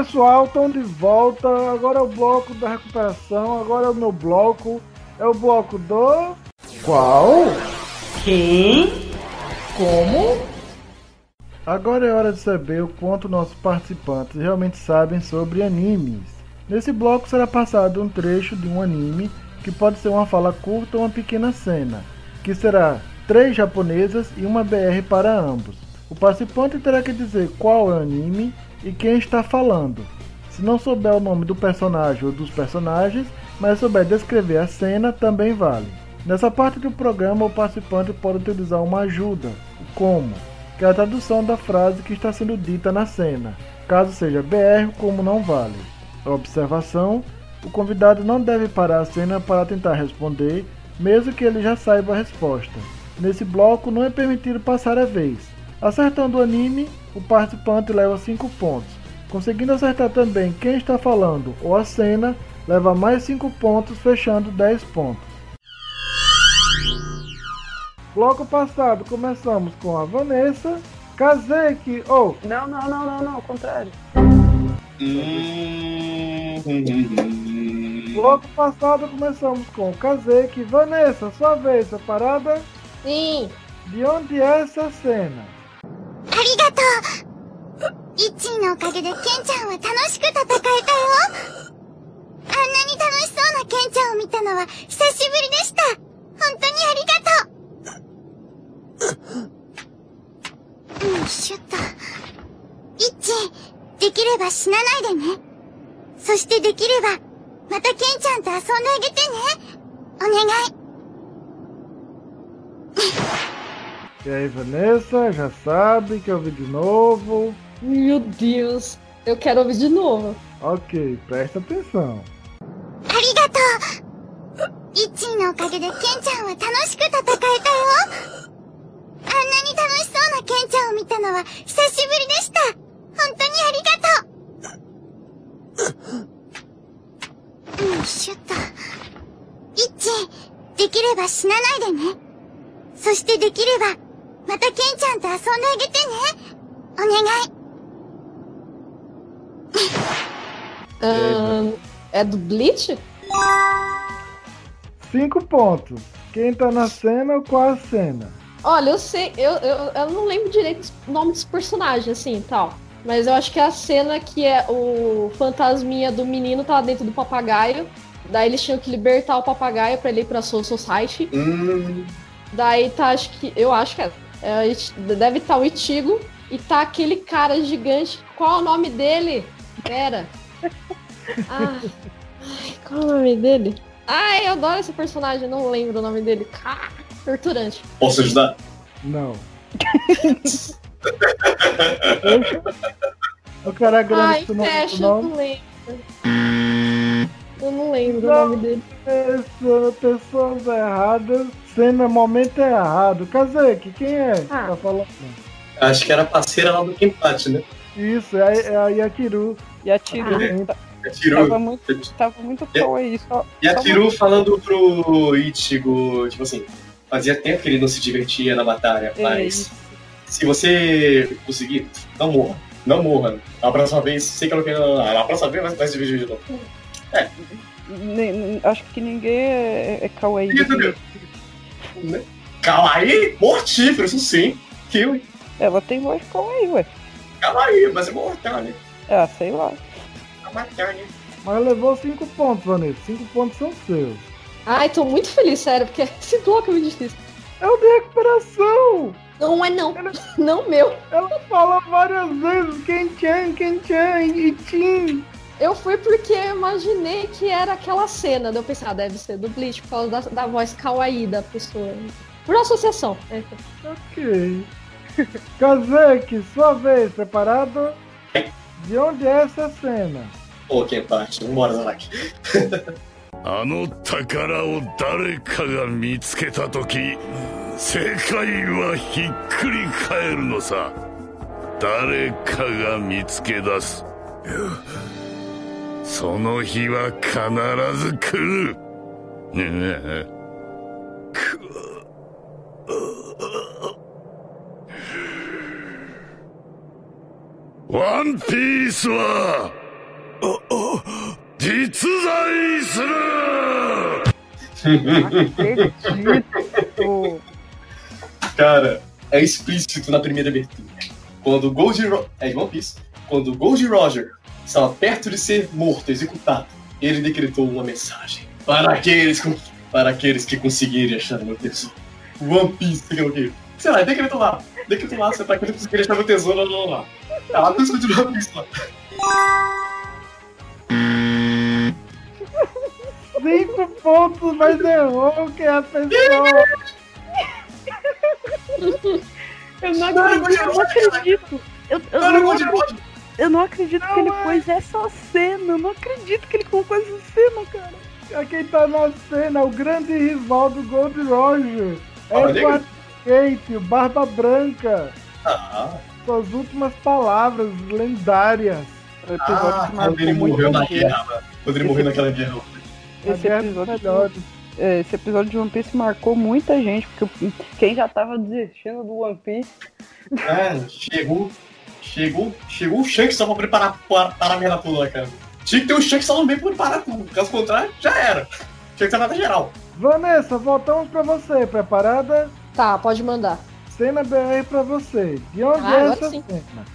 pessoal. Estão de volta. Agora é o bloco da recuperação. Agora é o meu bloco. É o bloco do. Qual? Quem? Como? Agora é hora de saber o quanto nossos participantes realmente sabem sobre animes. Nesse bloco será passado um trecho de um anime, que pode ser uma fala curta ou uma pequena cena, que será três japonesas e uma BR para ambos. O participante terá que dizer qual é o anime e quem está falando. Se não souber o nome do personagem ou dos personagens, mas souber descrever a cena, também vale. Nessa parte do programa, o participante pode utilizar uma ajuda, como, que é a tradução da frase que está sendo dita na cena. Caso seja BR, como não vale. Observação: o convidado não deve parar a cena para tentar responder, mesmo que ele já saiba a resposta. Nesse bloco, não é permitido passar a vez. Acertando o anime, o participante leva 5 pontos. Conseguindo acertar também quem está falando ou a cena, leva mais 5 pontos, fechando 10 pontos. Bloco passado, começamos com a Vanessa, Kazeki, ou Não, não, não, não, não, ao contrário. Bloco passado começamos com Kazeki, Vanessa, sua vez, separada. Sim. De onde é essa cena? ありがとうイッチーのおかげでケンちゃんは楽しく戦えたよあんなに楽しそうなケンちゃんを見たのは久しぶりでした本当にありがとうよいしょっと。イッチー、できれば死なないでね。そしてできれば、またケンちゃんと遊んであげてね。お願い。E aí, Vanessa, já sabe que eu vi de novo. Meu Deus. Eu quero ouvir de novo. Ok, presta atenção. ありがとうイッチーのおかげでケンちゃんは楽しく戦えたよあんなに楽しそうなケンちゃんを見たのは久しぶりでした本当にありがとうよいしょっと。イッチー、できれば死なないでね。そしてできれば、 またケンちゃんと遊んであげてねお願い *laughs* Ahn, é do Bleach? Cinco pontos. Quem tá na cena ou qual a cena? Olha, eu sei, eu, eu, eu não lembro direito o nome dos personagens, assim, e tal. Mas eu acho que é a cena que é o fantasminha do menino tá dentro do papagaio. Daí eles tinham que libertar o papagaio pra ele ir pra Soul Society. Hum, Daí tá, acho que. Eu acho que é. é, deve estar o Itigo e tá aquele cara gigante. Qual é o nome dele? Pera. *laughs* Ah, ai, qual é o nome dele? Ai, eu adoro esse personagem, não lembro o nome dele. Ah, torturante. posso ajudar? Não. *laughs* o cara grande Ai, tu não fecha, não eu não lembro. Eu não lembro o Não. nome dele. Pessoa- pessoas erradas, cena momento errado. Kazeki, quem é? que Ah. Tá falando. Acho que era a parceira lá do Kenpachi, né? Isso, é, a- é a Yakiru. E a Tiru Ah. A Tiru. tava muito, tava muito kawaii. Só, E a só Tiru falando pro Ichigo, tipo assim, fazia tempo que ele não se divertia na batalha, É mas isso. se você conseguir, não morra. Não morra. Na próxima vez, sei que eu não quero. Na próxima vez vai, vai se divertir de novo. Nem- acho que ninguém é, é kawaii. Isso, desse jeito. Kawaii, mortífero, isso sim. Kill, Ela tem voz kawaii, ué. Kawaii, mas é mortal, né? Ah, sei lá. É mortal, né? Mas levou cinco pontos, Vanessa. Cinco pontos são seus. Ai, tô muito feliz, sério, porque *laughs* esse bloco é muito difícil. É o de recuperação! Não é não. Não meu. Ela falou várias vezes Ken-chan, Ken-chan e Tim. Eu fui porque eu imaginei que era aquela cena. Daí eu pensei, ah, deve ser do Bleach por causa da, da voz kawaii da pessoa. Por associação. né? Ok. *laughs* Kazeki, sua vez, preparado? De onde é essa cena? Ô, Kenpachi, vambora, Zaraki. *laughs* あの宝を誰かが見つけた時世界はひっくり返るのさ誰かが見つけ出す その日は必ず来るねえワンピースは実在する. Cara, é explícito na primeira abertura. Quando o Gold Ro é de One Piece, quando o Gold Roger estava perto de ser morto, executado, ele decretou uma mensagem para aqueles com- para aqueles que conseguirem achar meu tesouro. One Piece, sei lá o quê. Sei lá, decretou lá. Decretou lá, você tá aqueles que conseguirem achar meu tesouro, lá, lá, lá. Tá lá, tudo de One Piece lá. Cinco pontos, mas errou que é a pessoa. Eu não acredito. Eu não acredito. Eu, eu, não, acredito. Eu não acredito que ele Não é. pôs essa cena. Eu não acredito que ele colocou essa cena, cara. É Quem tá na cena, o grande rival do Gold Roger. Olha Edward Kate, o Barba Branca. Ah, Suas últimas palavras lendárias. O episódio ah, quando ele morreu na guerra, mano. Quando ele morreu naquela guerra. Esse episódio, é, esse episódio de One Piece marcou muita gente, porque quem já tava desistindo do One Piece. É, chegou. Chegou. Chegou o Shanks só pra preparar para, para a merda toda, cara. Tinha que ter o Shanks só no meio pra preparar tudo. Caso contrário, já era. Tinha que ter nada geral. Vanessa, voltamos pra você. Preparada? Tá, pode mandar. Cena BR pra você. De onde Ah, é essa sim. cena?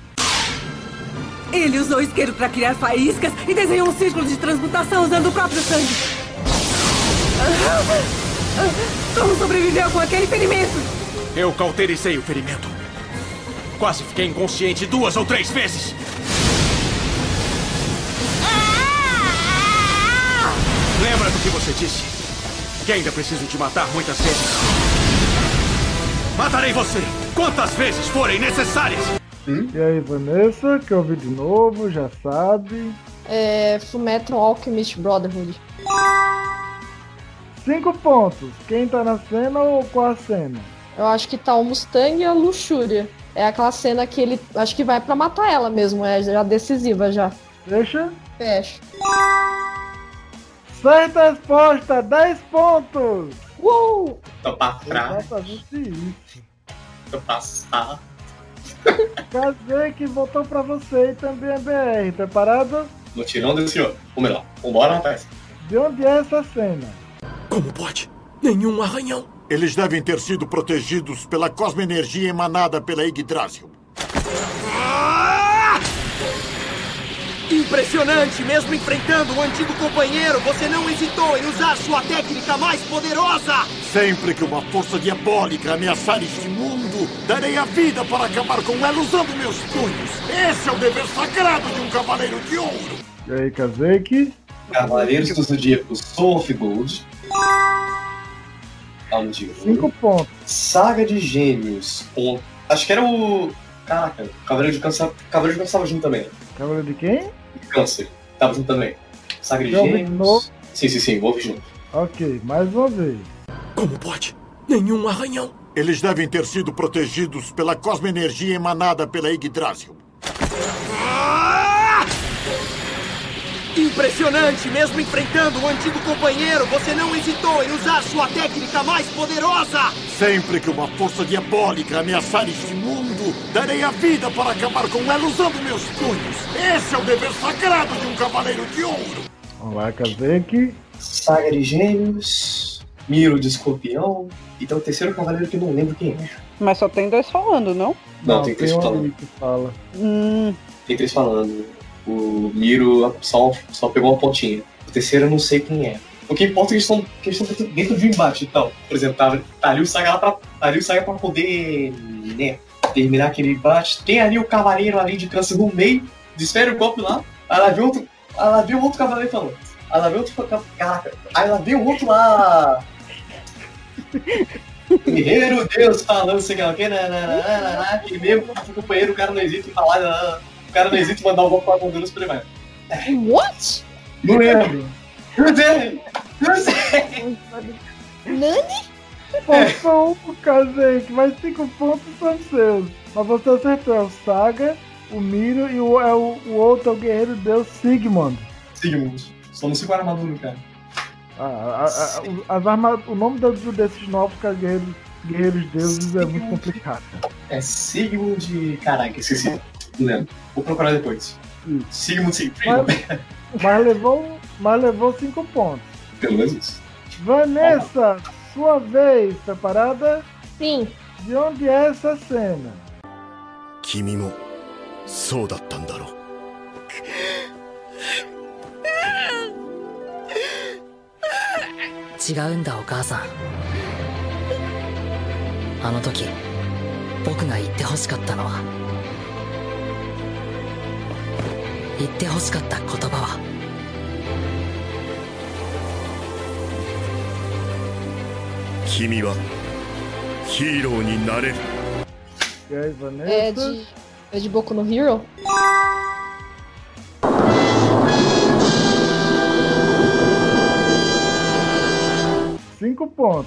Ele usou isqueiro para criar faíscas e desenhou um círculo de transmutação usando o próprio sangue. Como sobreviveu com aquele ferimento? Eu cauterizei o ferimento. Quase fiquei inconsciente duas ou três vezes. Lembra do que você disse? Que ainda preciso te matar muitas vezes. Matarei você quantas vezes forem necessárias. E aí, Vanessa, que ouviu de novo, já sabe. É. Fullmetal Alchemist Brotherhood. Cinco pontos. Quem tá na cena ou qual a cena? Eu acho que tá o Mustang e a Luxúria. É aquela cena que ele. Acho que vai pra matar ela mesmo, é já decisiva já. Deixa. Fecha. Certa resposta, 10 pontos. Uou! Tô pra trás. Exatamente isso. passar. Kazek voltou pra você e também é BR. Preparado? No tirão desse senhor. Ou melhor, vambora, rapaz. De onde é essa cena? Como pode? Nenhum arranhão. Eles devem ter sido protegidos pela cosmoenergia emanada pela Yggdrasil. Impressionante! Mesmo enfrentando o antigo companheiro, você não hesitou em usar sua técnica mais poderosa! Sempre que uma força diabólica ameaçar este mundo, darei a vida para acabar com ela usando meus punhos. Esse é o dever sagrado de um cavaleiro de ouro. E aí, Kazek? Cavaleiros do Zodíaco Soul of Gold. Alma de Ouro. Cinco pontos. Saga de Gêmeos. Com... Acho que era o. Caraca, Cavaleiro de Câncer. Cavaleiro de Câncer tava junto também. Cavaleiro de quem? Câncer. Tava junto também. Saga de Jovem Gêmeos. novo. Sim, sim, sim, Wolf junto. Ok, mais uma vez. Como pode? Nenhum arranhão. Eles devem ter sido protegidos pela cosmoenergia emanada pela Yggdrasil. Impressionante! Mesmo enfrentando o antigo companheiro, você não hesitou em usar sua técnica mais poderosa! Sempre que uma força diabólica ameaçar este mundo, darei a vida para acabar com ela usando meus punhos. Esse é o dever sagrado de um cavaleiro de ouro. Vamos lá, Kazek. Saga de Gêmeos. Miro de Escorpião. E tem o terceiro cavaleiro que eu não lembro quem é. Mas só tem dois falando, não? Não, tem três um falando. fala. Hum, Tem três falando. O Miro só, só pegou uma pontinha. O terceiro eu não sei quem é. O que importa é que eles estão, que eles estão dentro de um embate. Então, por exemplo, tá, tá ali o Saga lá pra, tá ali o Saga pra poder né, terminar aquele embate. Tem ali o cavaleiro ali de câncer no meio, desfere o golpe lá. Aí ela vê outro, aí vê o outro cavaleiro falando. Aí ela vê outro. ca- Caraca. Aí vê o outro lá. Guerreiro Deus falando, sei lá o que, né, né, né, né, né, que mesmo o companheiro, o cara não em falar, né, né, cara não hesita em mandar o golpe por aí vai. What? Não lembro. Não sei. Não sei. Nani? Faltou um, Kazek, mas cinco pontos são seus. Mas você acertou, é o Saga, o Miro e o, é o, o outro é o Guerreiro Deus Sigmund. Sigmund. Só não segura a armadura, cara. Ah, a- a- o- as arma, o nome do- desses novos que é Guerreiros, Guerreiros Deuses é muito complicado. É Sigmund. Caraca, esqueci. Não lembro. Vou procurar depois. Sigmund Sigmund. Mas, mas levou, mas levou cinco pontos. Pelo menos isso. Vanessa, sua vez, preparada? Sim. De onde é essa cena? 君もそうだったんだろ違うんだお母さんあの時僕が言って欲しかったのは 言って欲しかった言葉は君はヒーローになれる E É de. É de Boku no Hero? Cinco pontos.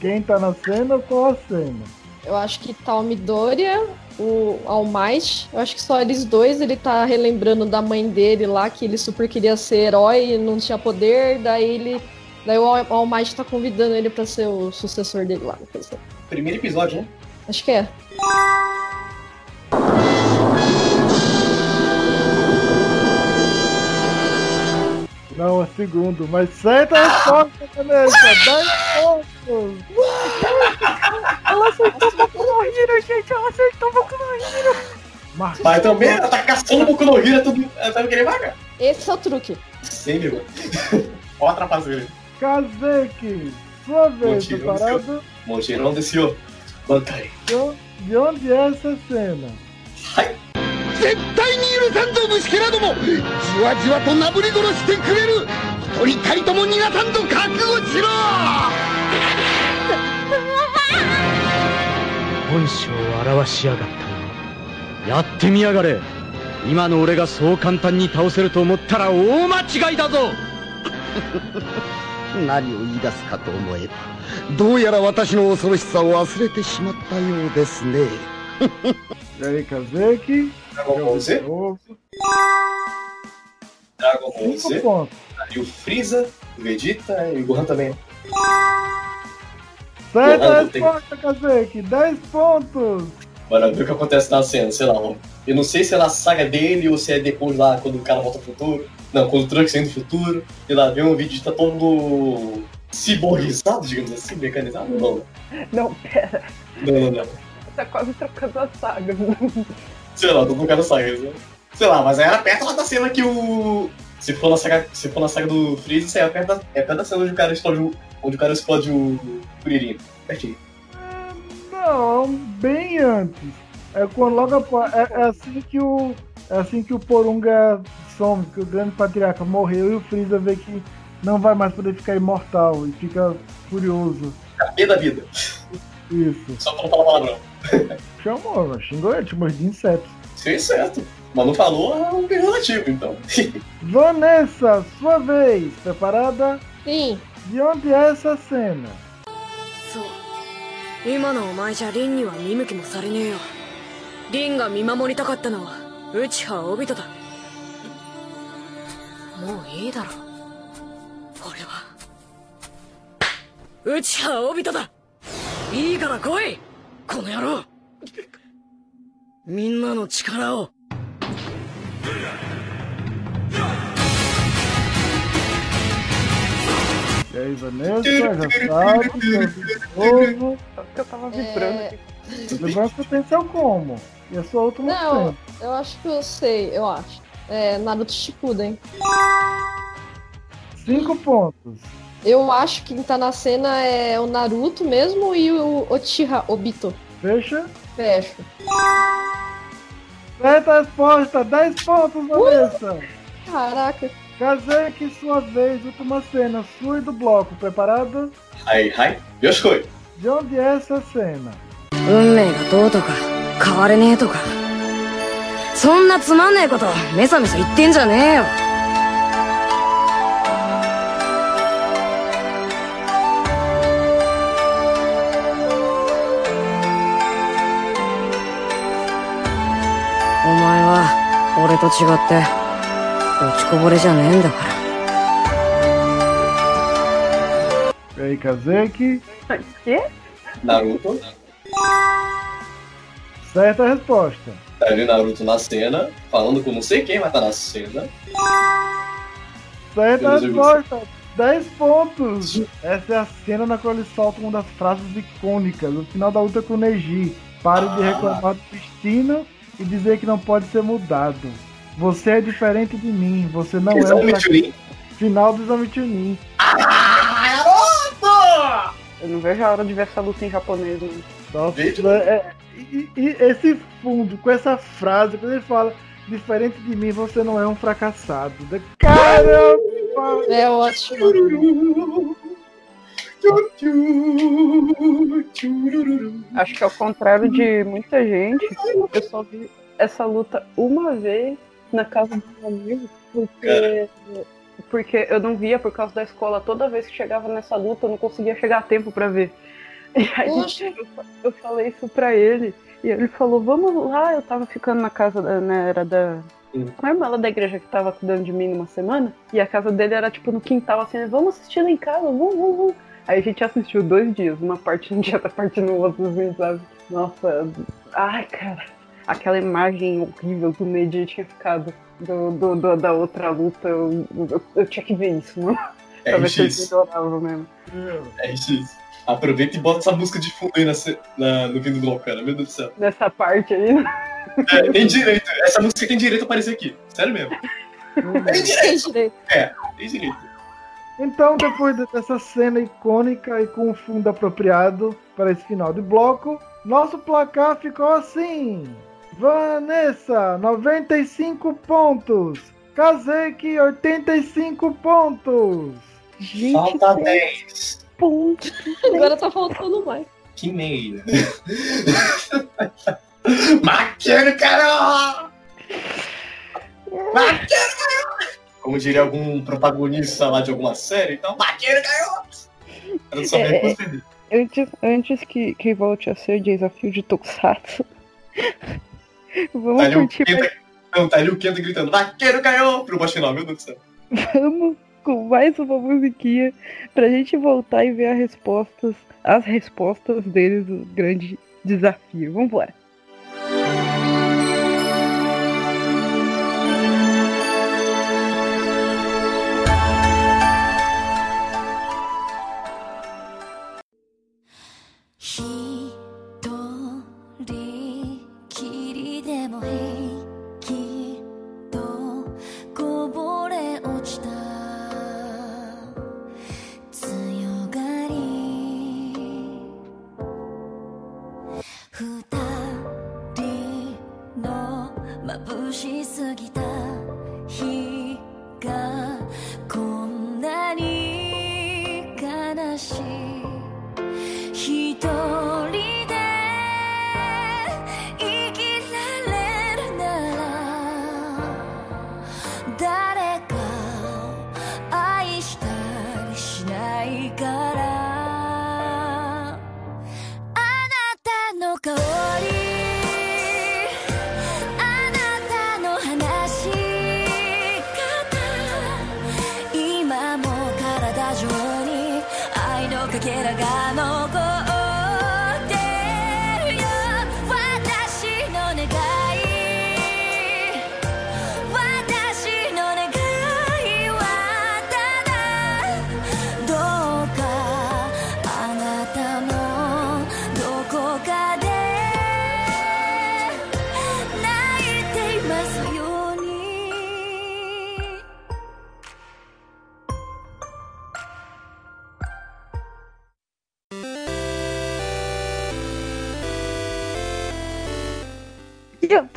Quem tá na cena, qual a cena? Eu acho que tá o Midoriya, o All Might. Eu acho que só eles dois, ele tá relembrando da mãe dele lá, que ele super queria ser herói e não tinha poder. Daí ele. Daí o All Might tá convidando ele pra ser o sucessor dele lá. Primeiro episódio, né? Acho que é. Não, é segundo, mas certa resposta, Vanessa! 10 pontos! ela acertou Boku no Hero, gente. Ela acertou Boku no Hero. Marcos. Mas também ela tá caçando o Boku no Hero, tudo. Ela tá querendo vagar. Esse é o truque. Sim, meu. *laughs* Ó a trapaceira. Kazek, sua vez, Montirão preparado? Monteirão desse ó. Bancai. De on- De onde é essa cena? 絶対に許さんぞ虫けらども。じわじわとなぶり殺してくれる。一人たりとも逃がさんぞ覚悟しろ。本性を表しやがったなやってみやがれ。今の俺がそう簡単に倒せると思ったら大間違いだぞ。*laughs* 何を言い出すかと思えばどうやら私の恐ろしさを忘れてしまったようですね。E aí, Kazek? Dragon Ball Z? Dragon Ball Z. E o Freeza, o Vegeta e o Gohan também. né? Não tem- resposta, Kazeki. 10 pontos. Bora ver o que acontece na cena, sei lá. Eu não sei se é na saga dele ou se é depois lá, quando o cara volta pro futuro. Não, quando o Trunks vem do futuro. E lá vê um vídeo de tá todo ciborguizado, digamos assim, mecanizado. Não, Não, pera. não, não, não. Tá quase trocando a saga. Sei lá, tô colocando saga. né? Sei lá, mas era perto lá da cena que o. Se for na saga, se for na saga do Freeze, isso aí é perto da, é perto da cena onde o cara explode o. Onde o cara explode o Kuririn. Pertinho. Não, bem antes. É quando logo após. É, é assim que o. É assim que o Porunga some, que o grande patriarca morreu e o Freeza vê que não vai mais poder ficar imortal e fica furioso. Capê da vida. Isso. Só pra não falar palavrão. *laughs* Chamou, mas xingou ele, chamou de insetos. Sim, certo. Mas não falou é um pejorativo, então. *laughs* Vanessa, sua vez. Preparada? Sim. De onde é essa cena? そう今のお前じゃリンには見向きもされねえよリンが見守りたかったのはウチハオビトだもういいだろ俺はウチハオビトだいいから来い この野郎みんなの力を E aí, Vanessa, já sabe, seu novo. que eu tava vibrando É, aqui. Lembrança atenção como? E a sua última Não, cena. eu acho que eu sei, eu acho. É Naruto Shippuden. Cinco pontos. Eu acho que quem tá na cena é o Naruto mesmo e o Uchiha Obito. Fecha. Fecho. Certa resposta, 10 pontos, Vanessa. Caraca. Kazeki, sua vez, última cena, sua e do bloco. Preparado? Ai, ai, Yoshikoi. De onde é essa cena? 運命がどうとか変われねえとかそんなつまんねえことメソメソ言ってんじゃねえよ 前は俺と違って落ちこぼれじゃねえんだから E aí, Kazeki? Quê? Naruto. Certa resposta. Tá ali Naruto na cena, falando com não sei quem vai estar na cena. Certa Deus resposta, 10 pontos. Essa é a cena na qual ele solta uma das frases icônicas no final da luta com o Neji. Pare de reclamar do destino e dizer que não pode ser mudado. Você é diferente de mim, você não é Exame um Chunin. Final do exame Chunin. Eu não vejo a hora de ver essa luta em japonês, né? Nossa, é- e, e esse fundo, com essa frase, quando ele fala diferente de mim, você não é um fracassado. Caramba! É ótimo. Acho que ao contrário de muita gente, eu só vi essa luta uma vez na casa do meu amigo, porque, porque eu não via por causa da escola. Toda vez que chegava nessa luta, eu não conseguia chegar a tempo pra ver. *laughs* E aí eu, eu falei isso pra ele. E ele falou, vamos lá, eu tava ficando na casa da, né, era da. A irmã lá da igreja que tava cuidando de mim numa semana, e a casa dele era tipo no quintal, assim, vamos assistir lá em casa, vamos, vamos, vamos. Aí a gente assistiu dois dias, uma parte num dia, outra parte no outro, assim, sabe? Nossa, ai, cara. Aquela imagem horrível que o Neji tinha ficado do, do- do- da outra luta, eu, eu, eu tinha que ver isso, mano. É pra ver se ele isso. melhorava mesmo. É isso. Aproveita e bota essa música de fundo aí na, no fim do cara. Meu Deus do céu. Nessa parte aí? É, tem direito. Essa música tem direito a aparecer aqui. Sério mesmo. Tem direito. É, tem direito. Então, depois dessa cena icônica e com um fundo apropriado para esse final de bloco, nosso placar ficou assim: Vanessa, 95 pontos. Kazeki, 85 pontos. Falta 10. Pontos. Agora tá faltando mais. Que meia. *laughs* Maqueiro, cara! Maqueiro, cara! Como diria algum protagonista lá de alguma série, então, cara! Eu não sabia É, é, Antes, antes que, que volte a ser desafio de Tokusatsu, *laughs* vamos Tá ali curtir Kenta, não, tá ali o Kenta gritando, vaqueiro caiu! Pro boss final, meu Deus do céu. Vamos com mais uma musiquinha pra gente voltar e ver as respostas, as respostas deles do grande desafio. Vambora.「ひ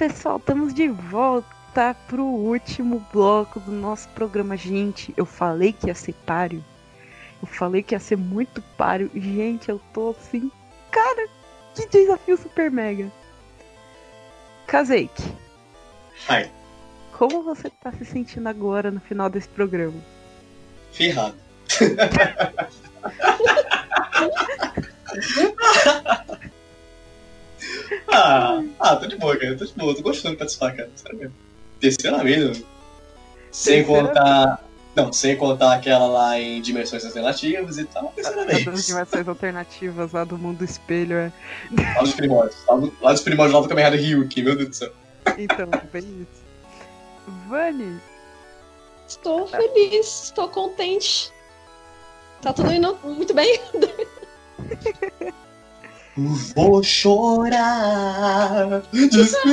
pessoal, estamos de volta pro último bloco do nosso programa. Gente, eu falei que ia ser páreo. Eu falei que ia ser muito páreo. Gente, eu tô assim. Cara, que desafio super mega. Kazake, Ai, como você tá se sentindo agora no final desse programa? ferrado. *laughs* ah, ah, tô de boa, cara. Tô de boa, tô gostando de participar, cara. Sério mesmo. Terceira vez, né? Sem contar. Não, sem contar aquela lá em dimensões alternativas e tal. Terceira vez. dimensões alternativas lá do mundo espelho, é. Lá dos primórdios. Lá, do- lá dos primórdios lá do Kamen Rider Ryuki, meu Deus do céu. Então, bem isso. Vani, Estou feliz, estou contente. Tá tudo indo muito bem. *laughs* Vou chorar. Desculpa.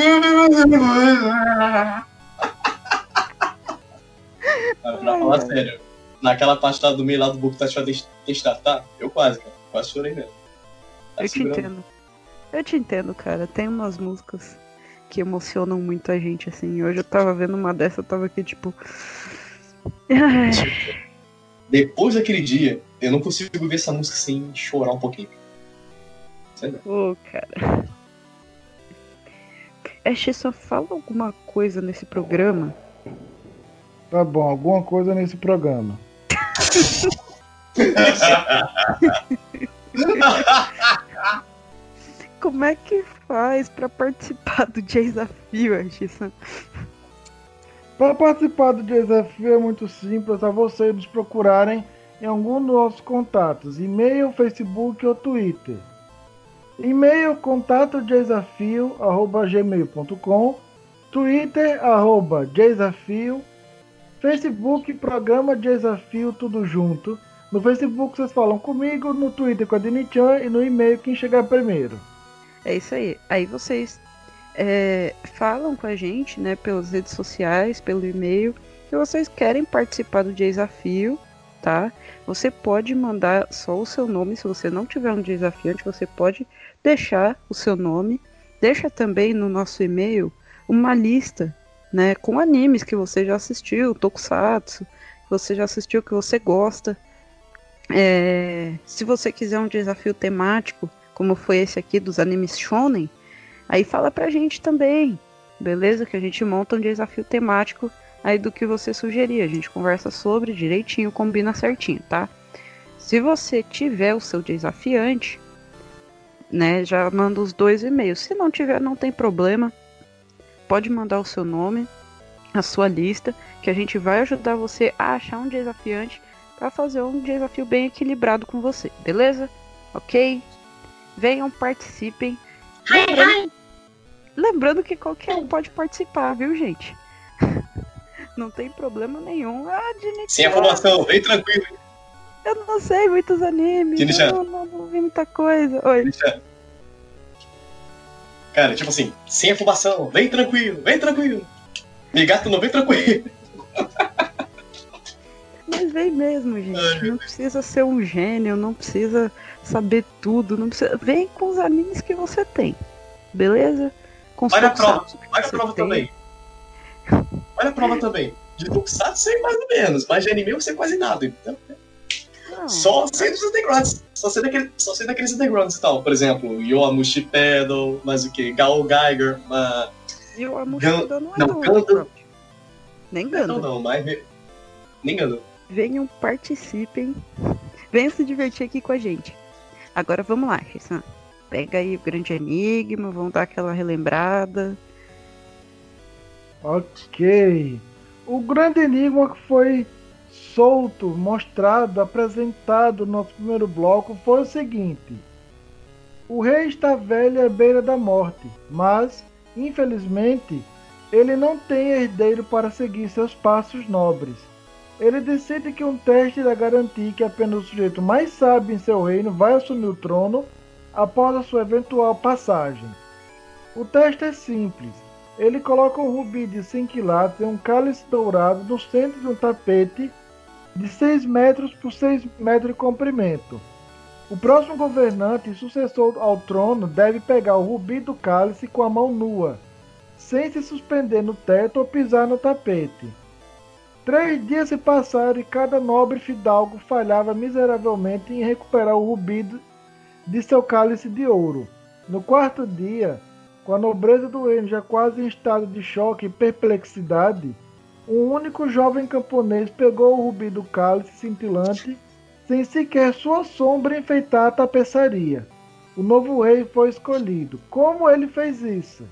Pra falar sério, naquela parte lá do meio lá do Boku tá Testatar, eu quase, cara. Quase chorei mesmo. Tá eu te segurando. entendo. Eu te entendo, cara. Tem umas músicas que emocionam muito a gente, assim. Hoje eu tava vendo uma dessa, eu tava aqui, tipo. Depois daquele dia, eu não consigo ver essa música sem chorar um pouquinho. Ô, cara. Ash, só fala alguma coisa nesse programa. Tá bom, alguma coisa nesse programa. *laughs* Como é que faz pra participar do desafio, Ash? Para participar do desafio é muito simples, é só vocês nos procurarem em algum dos nossos contatos, e-mail, Facebook ou Twitter. E-mail contato desafio arroba gmail.com, Twitter arroba desafio, Facebook programa desafio tudo junto. No Facebook vocês falam comigo, no Twitter com a Dini-chan e no e-mail quem chegar primeiro. É isso aí. Aí vocês é, falam com a gente, né, pelas redes sociais, pelo e-mail, que vocês querem participar do desafio, tá? Você pode mandar só o seu nome, se você não tiver um desafiante, você pode deixar o seu nome. Deixa também no nosso e-mail uma lista, né, com animes que você já assistiu, tokusatsu, que você já assistiu, que você gosta. É, se você quiser um desafio temático, como foi esse aqui dos animes shonen, aí fala pra gente também, beleza? Que a gente monta um desafio temático aí do que você sugerir. A gente conversa sobre direitinho, combina certinho, tá? Se você tiver o seu desafiante, né, já manda os dois e-mails. Se não tiver, não tem problema. Pode mandar o seu nome. a sua lista, que a gente vai ajudar você a achar um desafiante para fazer um desafio bem equilibrado com você, beleza? Ok? Venham, participem. Lembrando, lembrando que qualquer um pode participar, viu, gente? *laughs* Não tem problema nenhum. Ah, de Sem aprovação, vem tranquilo. Eu não sei muitos animes. Eu não, não vi muita coisa. Oi. Cara, tipo assim, sem afobação, vem tranquilo, vem tranquilo. Migato não vem tranquilo. Mas vem mesmo, gente. Não precisa ser um gênio, não precisa saber tudo, não precisa. Vem com os animes que você tem. Beleza? Com os Olha a prova, tokusatsu que olha a você prova tem. também. Olha a prova também. De Tokusatsu sei mais ou menos, mas de anime eu sei quase nada. Então, só sei dos undergrounds. Só sei, daquele, só sei daqueles undergrounds e tal. Por exemplo, Yoamushi Pedal, mas o que? Gal Geiger, mas. E o Amushi Gan- Pedal não é não, Gundam. Nem Não, Ganda. não, mas. Nem Gundam. Venham, participem. Venham se divertir aqui com a gente. Agora vamos lá, Shissan. Pega aí o grande enigma, vamos dar aquela relembrada. Ok. O grande enigma que foi solto, mostrado, apresentado no nosso primeiro bloco foi o seguinte: O rei está velho à beira da morte, mas, infelizmente, ele não tem herdeiro para seguir seus passos nobres. Ele decide que um teste irá garantir que apenas o sujeito mais sábio em seu reino vai assumir o trono após a sua eventual passagem. O teste é simples. Ele coloca um rubi de 5 quilates em um cálice dourado no centro de um tapete de 6 metros por 6 metros de comprimento. O próximo governante e sucessor ao trono deve pegar o rubi do cálice com a mão nua, sem se suspender no teto ou pisar no tapete. Três dias se passaram e cada nobre fidalgo falhava miseravelmente em recuperar o rubi de seu cálice de ouro. No quarto dia, com a nobreza do reino já quase em estado de choque e perplexidade, um único jovem camponês pegou o rubi do cálice cintilante, sem sequer sua sombra enfeitar a tapeçaria. O novo rei foi escolhido. Como ele fez isso?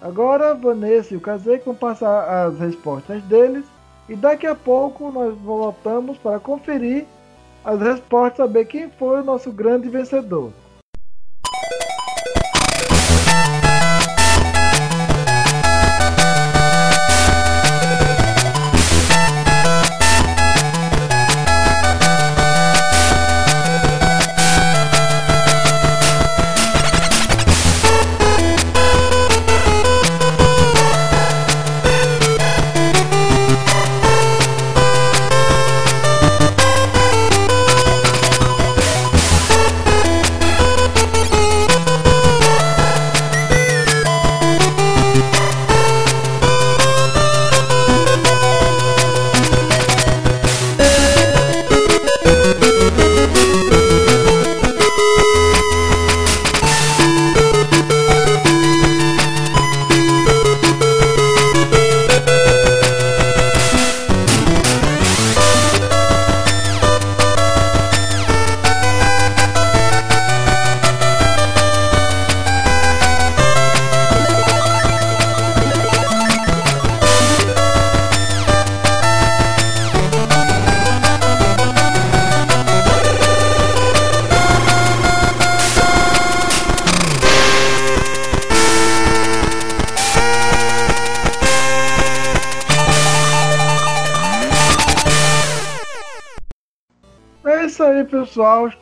Agora Vanessa e o Kazek vão passar as respostas deles e daqui a pouco nós voltamos para conferir as respostas, saber quem foi o nosso grande vencedor.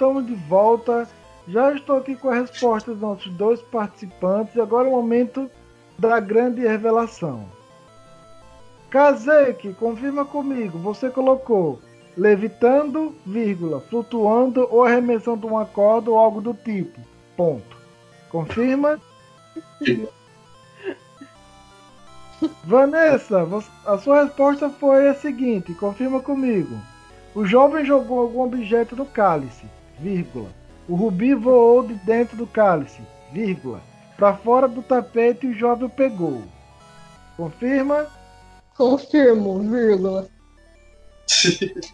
Estamos de volta. Já estou aqui com a resposta dos nossos dois participantes. E agora é o momento da grande revelação. Kazek, confirma comigo. Você colocou levitando, vírgula, flutuando ou arremessando uma corda ou algo do tipo. Ponto. Confirma? *laughs* Vanessa, a sua resposta foi a seguinte. Confirma comigo. O jovem jogou algum objeto no cálice, vírgula. O rubi voou de dentro do cálice, vírgula. Para fora do tapete e o jovem o pegou. Confirma? Confirmo, vírgula. *laughs*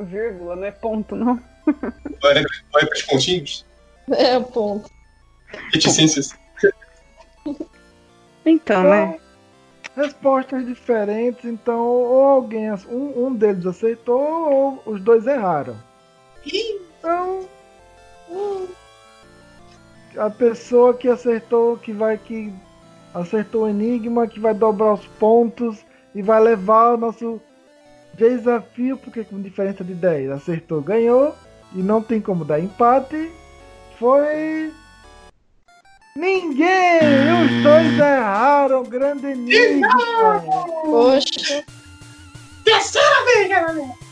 Vírgula, não é ponto, não. Olha, olha para os pontinhos. É, ponto. Reticências. Então, né? respostas diferentes, então ou alguém, um, um deles acertou ou os dois erraram. Então, hum, a pessoa que acertou, que vai que acertou o enigma, que vai dobrar os pontos e vai levar o nosso desafio, porque com diferença de 10 acertou, ganhou e não tem como dar empate. Foi Ninguém! Os dois erraram! Grande enigma! Poxa! Terceira vez, galera!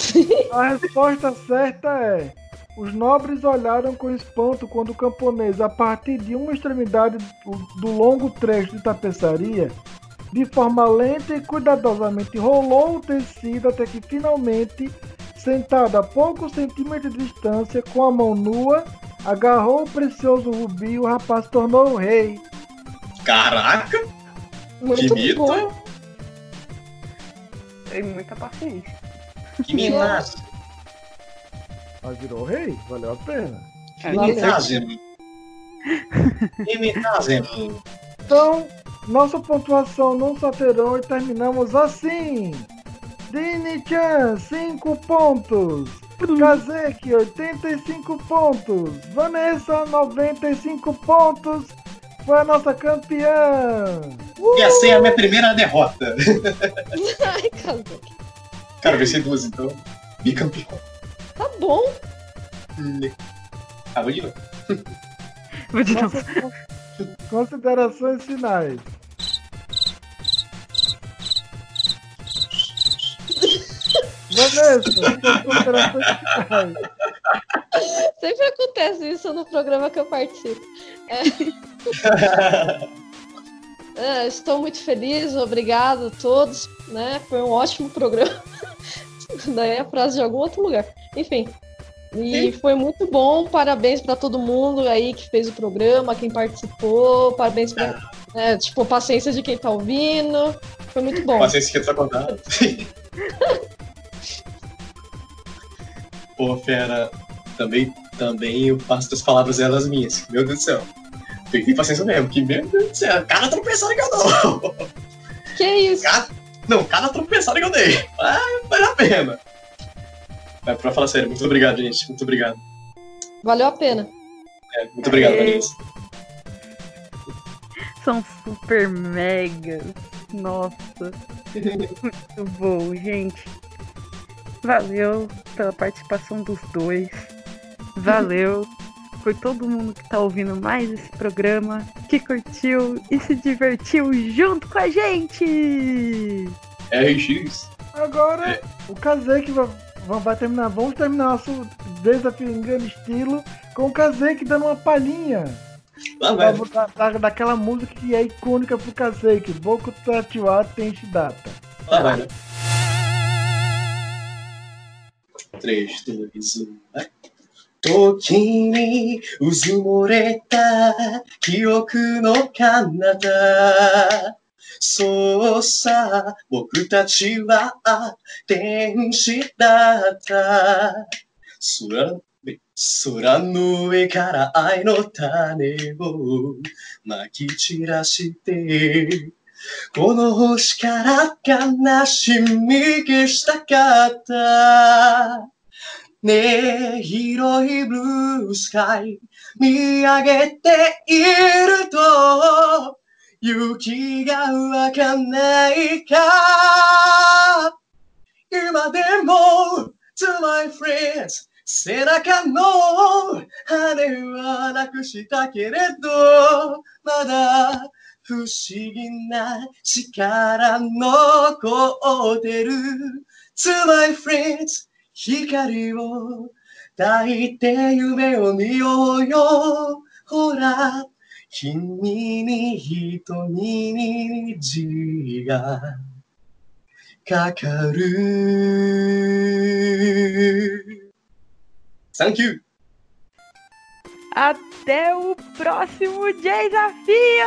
*laughs* A resposta certa é: os nobres olharam com espanto quando o camponês, a partir de uma extremidade do- do longo trecho de tapeçaria, de forma lenta e cuidadosamente rolou o tecido até que finalmente, sentado a poucos centímetros de distância, com a mão nua, agarrou o precioso rubi e o rapaz se tornou o rei. Caraca! Muito Que mito. Tem muita paciência. Que minaço! Mas virou o rei, valeu a pena. Imitagem. Então, nossa pontuação não se alterou e terminamos assim. Dini-chan, 5 pontos. Kazeki, 85 pontos. Vanessa, 95 pontos. Foi a nossa campeã. E essa é a minha primeira derrota. *laughs* Ai, cara. Cara, vai ser duas então. Bicampeão. Tá bom. Ah, vou de novo. *laughs* Vou de novo. Considerações finais. Vanessa, suas considerações finais. Sempre acontece isso no programa que eu participo. É. *laughs* É, estou muito feliz, obrigado a todos, né? Foi um ótimo programa. *laughs* Daí é a frase de algum outro lugar. Enfim. E foi muito bom, parabéns para todo mundo aí que fez o programa, quem participou, parabéns pra, né, tipo, paciência de quem tá ouvindo. Foi muito bom. Paciência que tá contando. Pô, fera, também, também eu passo das palavras elas minhas. Meu Deus do céu. Tem que ter paciência mesmo, que meu Deus do céu, cada tropeçada que eu dou. Que isso? Cada, não, cada tropeçada que eu dei. Ah, vale a pena. Mas pra falar sério, muito obrigado, gente. Muito obrigado. Valeu a pena. É, muito obrigado, Aê. Vanessa. São super mega. Nossa. Muito bom, gente. Valeu pela participação dos dois. Valeu por todo mundo que tá ouvindo mais esse programa, que curtiu e se divertiu junto com a gente. RX. Agora, o Kazek vai, vai- terminar. Vamos terminar nosso desafio em grande estilo com o Kazek dando uma palhinha. Vai. da- da- daquela música que é icônica pro Kazek, Boku Tatiwa Tenshi Data. Lá vai, né? 3, 2, 1, vai. 時にうずもれた記憶の彼方。そうさ僕たちは天使だった。空空の上から愛の種をまき散らして。この星から悲しみ消したかった。ねえ、広いブルースカイ見上げていると雪がわかんないか。今でも To my friends 背中の羽はなくしたけれどまだ不思議な力残ってる。To my friends 光を抱いて夢を見ようよ。ほら、君に瞳に虹がかかる。サンキュー Até o próximo desafio!